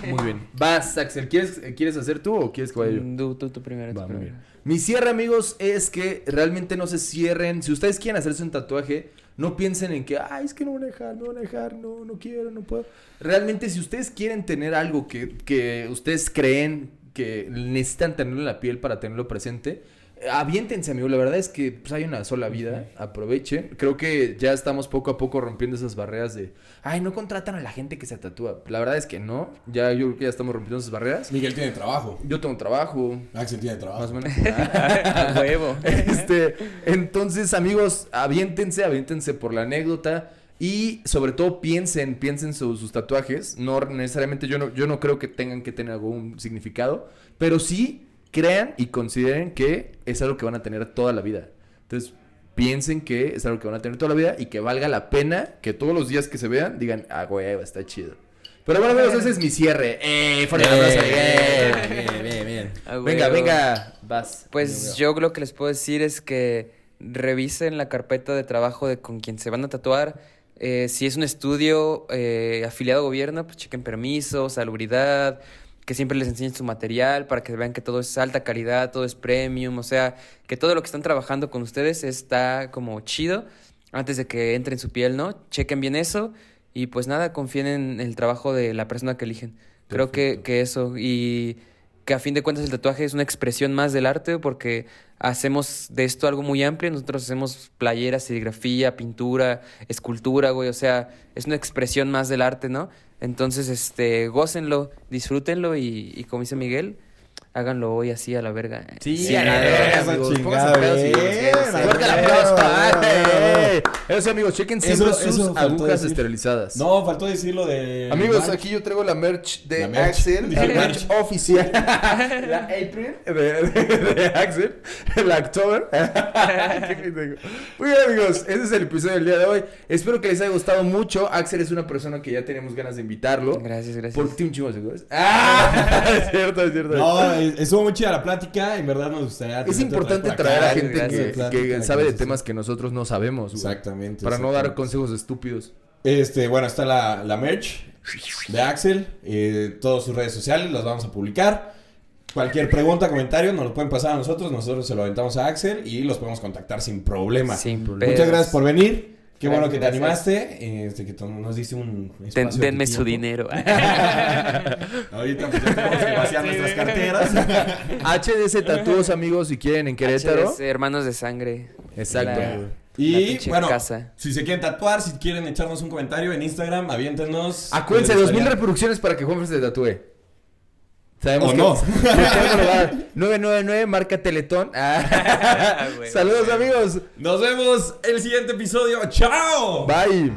Muy bien. Vas, Axel, ¿quieres, ¿quieres hacer tú o quieres que vaya yo? Tú, tú, tú primero, tú Va, muy primero. bien. Mi cierre, amigos, es que realmente no se cierren. Si ustedes quieren hacerse un tatuaje, no piensen en que, ay, es que no van a dejar, no van a dejar, no, no quiero, no puedo. Realmente, si ustedes quieren tener algo que, que ustedes creen que necesitan tenerlo en la piel para tenerlo presente, aviéntense, amigo. La verdad es que pues, hay una sola vida. Aprovechen. Creo que ya estamos poco a poco rompiendo esas barreras de, ay, no contratan a la gente que se tatúa. La verdad es que no. Ya yo creo que ya estamos rompiendo esas barreras. Miguel tiene trabajo. Yo tengo trabajo, Axel tiene trabajo. más o menos. A huevo. Este, entonces, amigos, aviéntense, aviéntense por la anécdota. Y sobre todo piensen, piensen sus, sus tatuajes. No necesariamente yo no, yo no creo que tengan que tener algún significado. Pero sí crean y consideren que es algo que van a tener toda la vida. Entonces, piensen que es algo que van a tener toda la vida y que valga la pena que todos los días que se vean digan, ah, güey, está chido. Pero bueno, amigos, ese es mi cierre. ¡Eh! Fuerte Bien, abrazo, bien, bien, bien, bien. Ah, Venga, venga, vas. Pues yo lo que les puedo decir es que revisen la carpeta de trabajo de con quien se van a tatuar. Eh, si es un estudio eh, afiliado a gobierno, pues chequen permiso, salubridad, que siempre les enseñen su material para que vean que todo es alta calidad, todo es premium, o sea, que todo lo que están trabajando con ustedes está como chido antes de que entre en su piel, ¿no? Chequen bien eso y pues nada, confíen en el trabajo de la persona que eligen. Creo que, que eso y que a fin de cuentas el tatuaje es una expresión más del arte porque hacemos de esto algo muy amplio. Nosotros hacemos playeras, serigrafía, pintura, escultura, güey. O sea, es una expresión más del arte, ¿no? Entonces, este, gócenlo, disfrútenlo y, y como dice Miguel, háganlo hoy así a la verga. Sí, a a la verga. Eso, amigos. chingada, Pónganse pedos y- bien, Fuerte el a aplauso. huevo, ¡Ay! Eso sí, amigos, chequen siempre Eso- sus eso agujas decir. esterilizadas. No, faltó decir lo de. Amigos, March. aquí yo traigo la merch de La merch. Axel, la La merch oficial. la April de, de- de Axel, la October. Muy bien, amigos, ese es el episodio del día de hoy. Espero que les haya gustado mucho. Axel es una persona que ya teníamos ganas de invitarlo. Gracias, gracias. Porque tiene un chingo de seguidores. ¡Ah! es cierto, es cierto. No, estuvo muy chida la plática. En verdad nos gustaría. es importante traer a gente gracias. que, Plática, que sabe de temas que nosotros no sabemos. güey. Exactamente. Para no dar consejos estúpidos. Este, bueno, está la, la merch de Axel. Eh, todas sus redes sociales las vamos a publicar. Cualquier pregunta, comentario, nos lo pueden pasar a nosotros. Nosotros se lo aventamos a Axel y los podemos contactar sin problema. Sin Muchas gracias por venir. Qué bueno que te gracias. animaste. Este, que nos diste un espacio. denme su dinero. Ahorita pues ya tenemos que vaciar nuestras carteras. HDS Tatúos, amigos, si quieren en Querétaro. HDS, hermanos de sangre. Exacto. La- Y bueno, casa. si se quieren tatuar, si quieren echarnos un comentario en Instagram, aviéntenos. Acuérdense, Les 2000 gustaría- reproducciones para que Juanfer se tatúe. Sabemos O que no. que podemos lograr. 999 marca Teletón. Ah. Saludos amigos. Nos vemos el siguiente episodio. ¡Chao! Bye.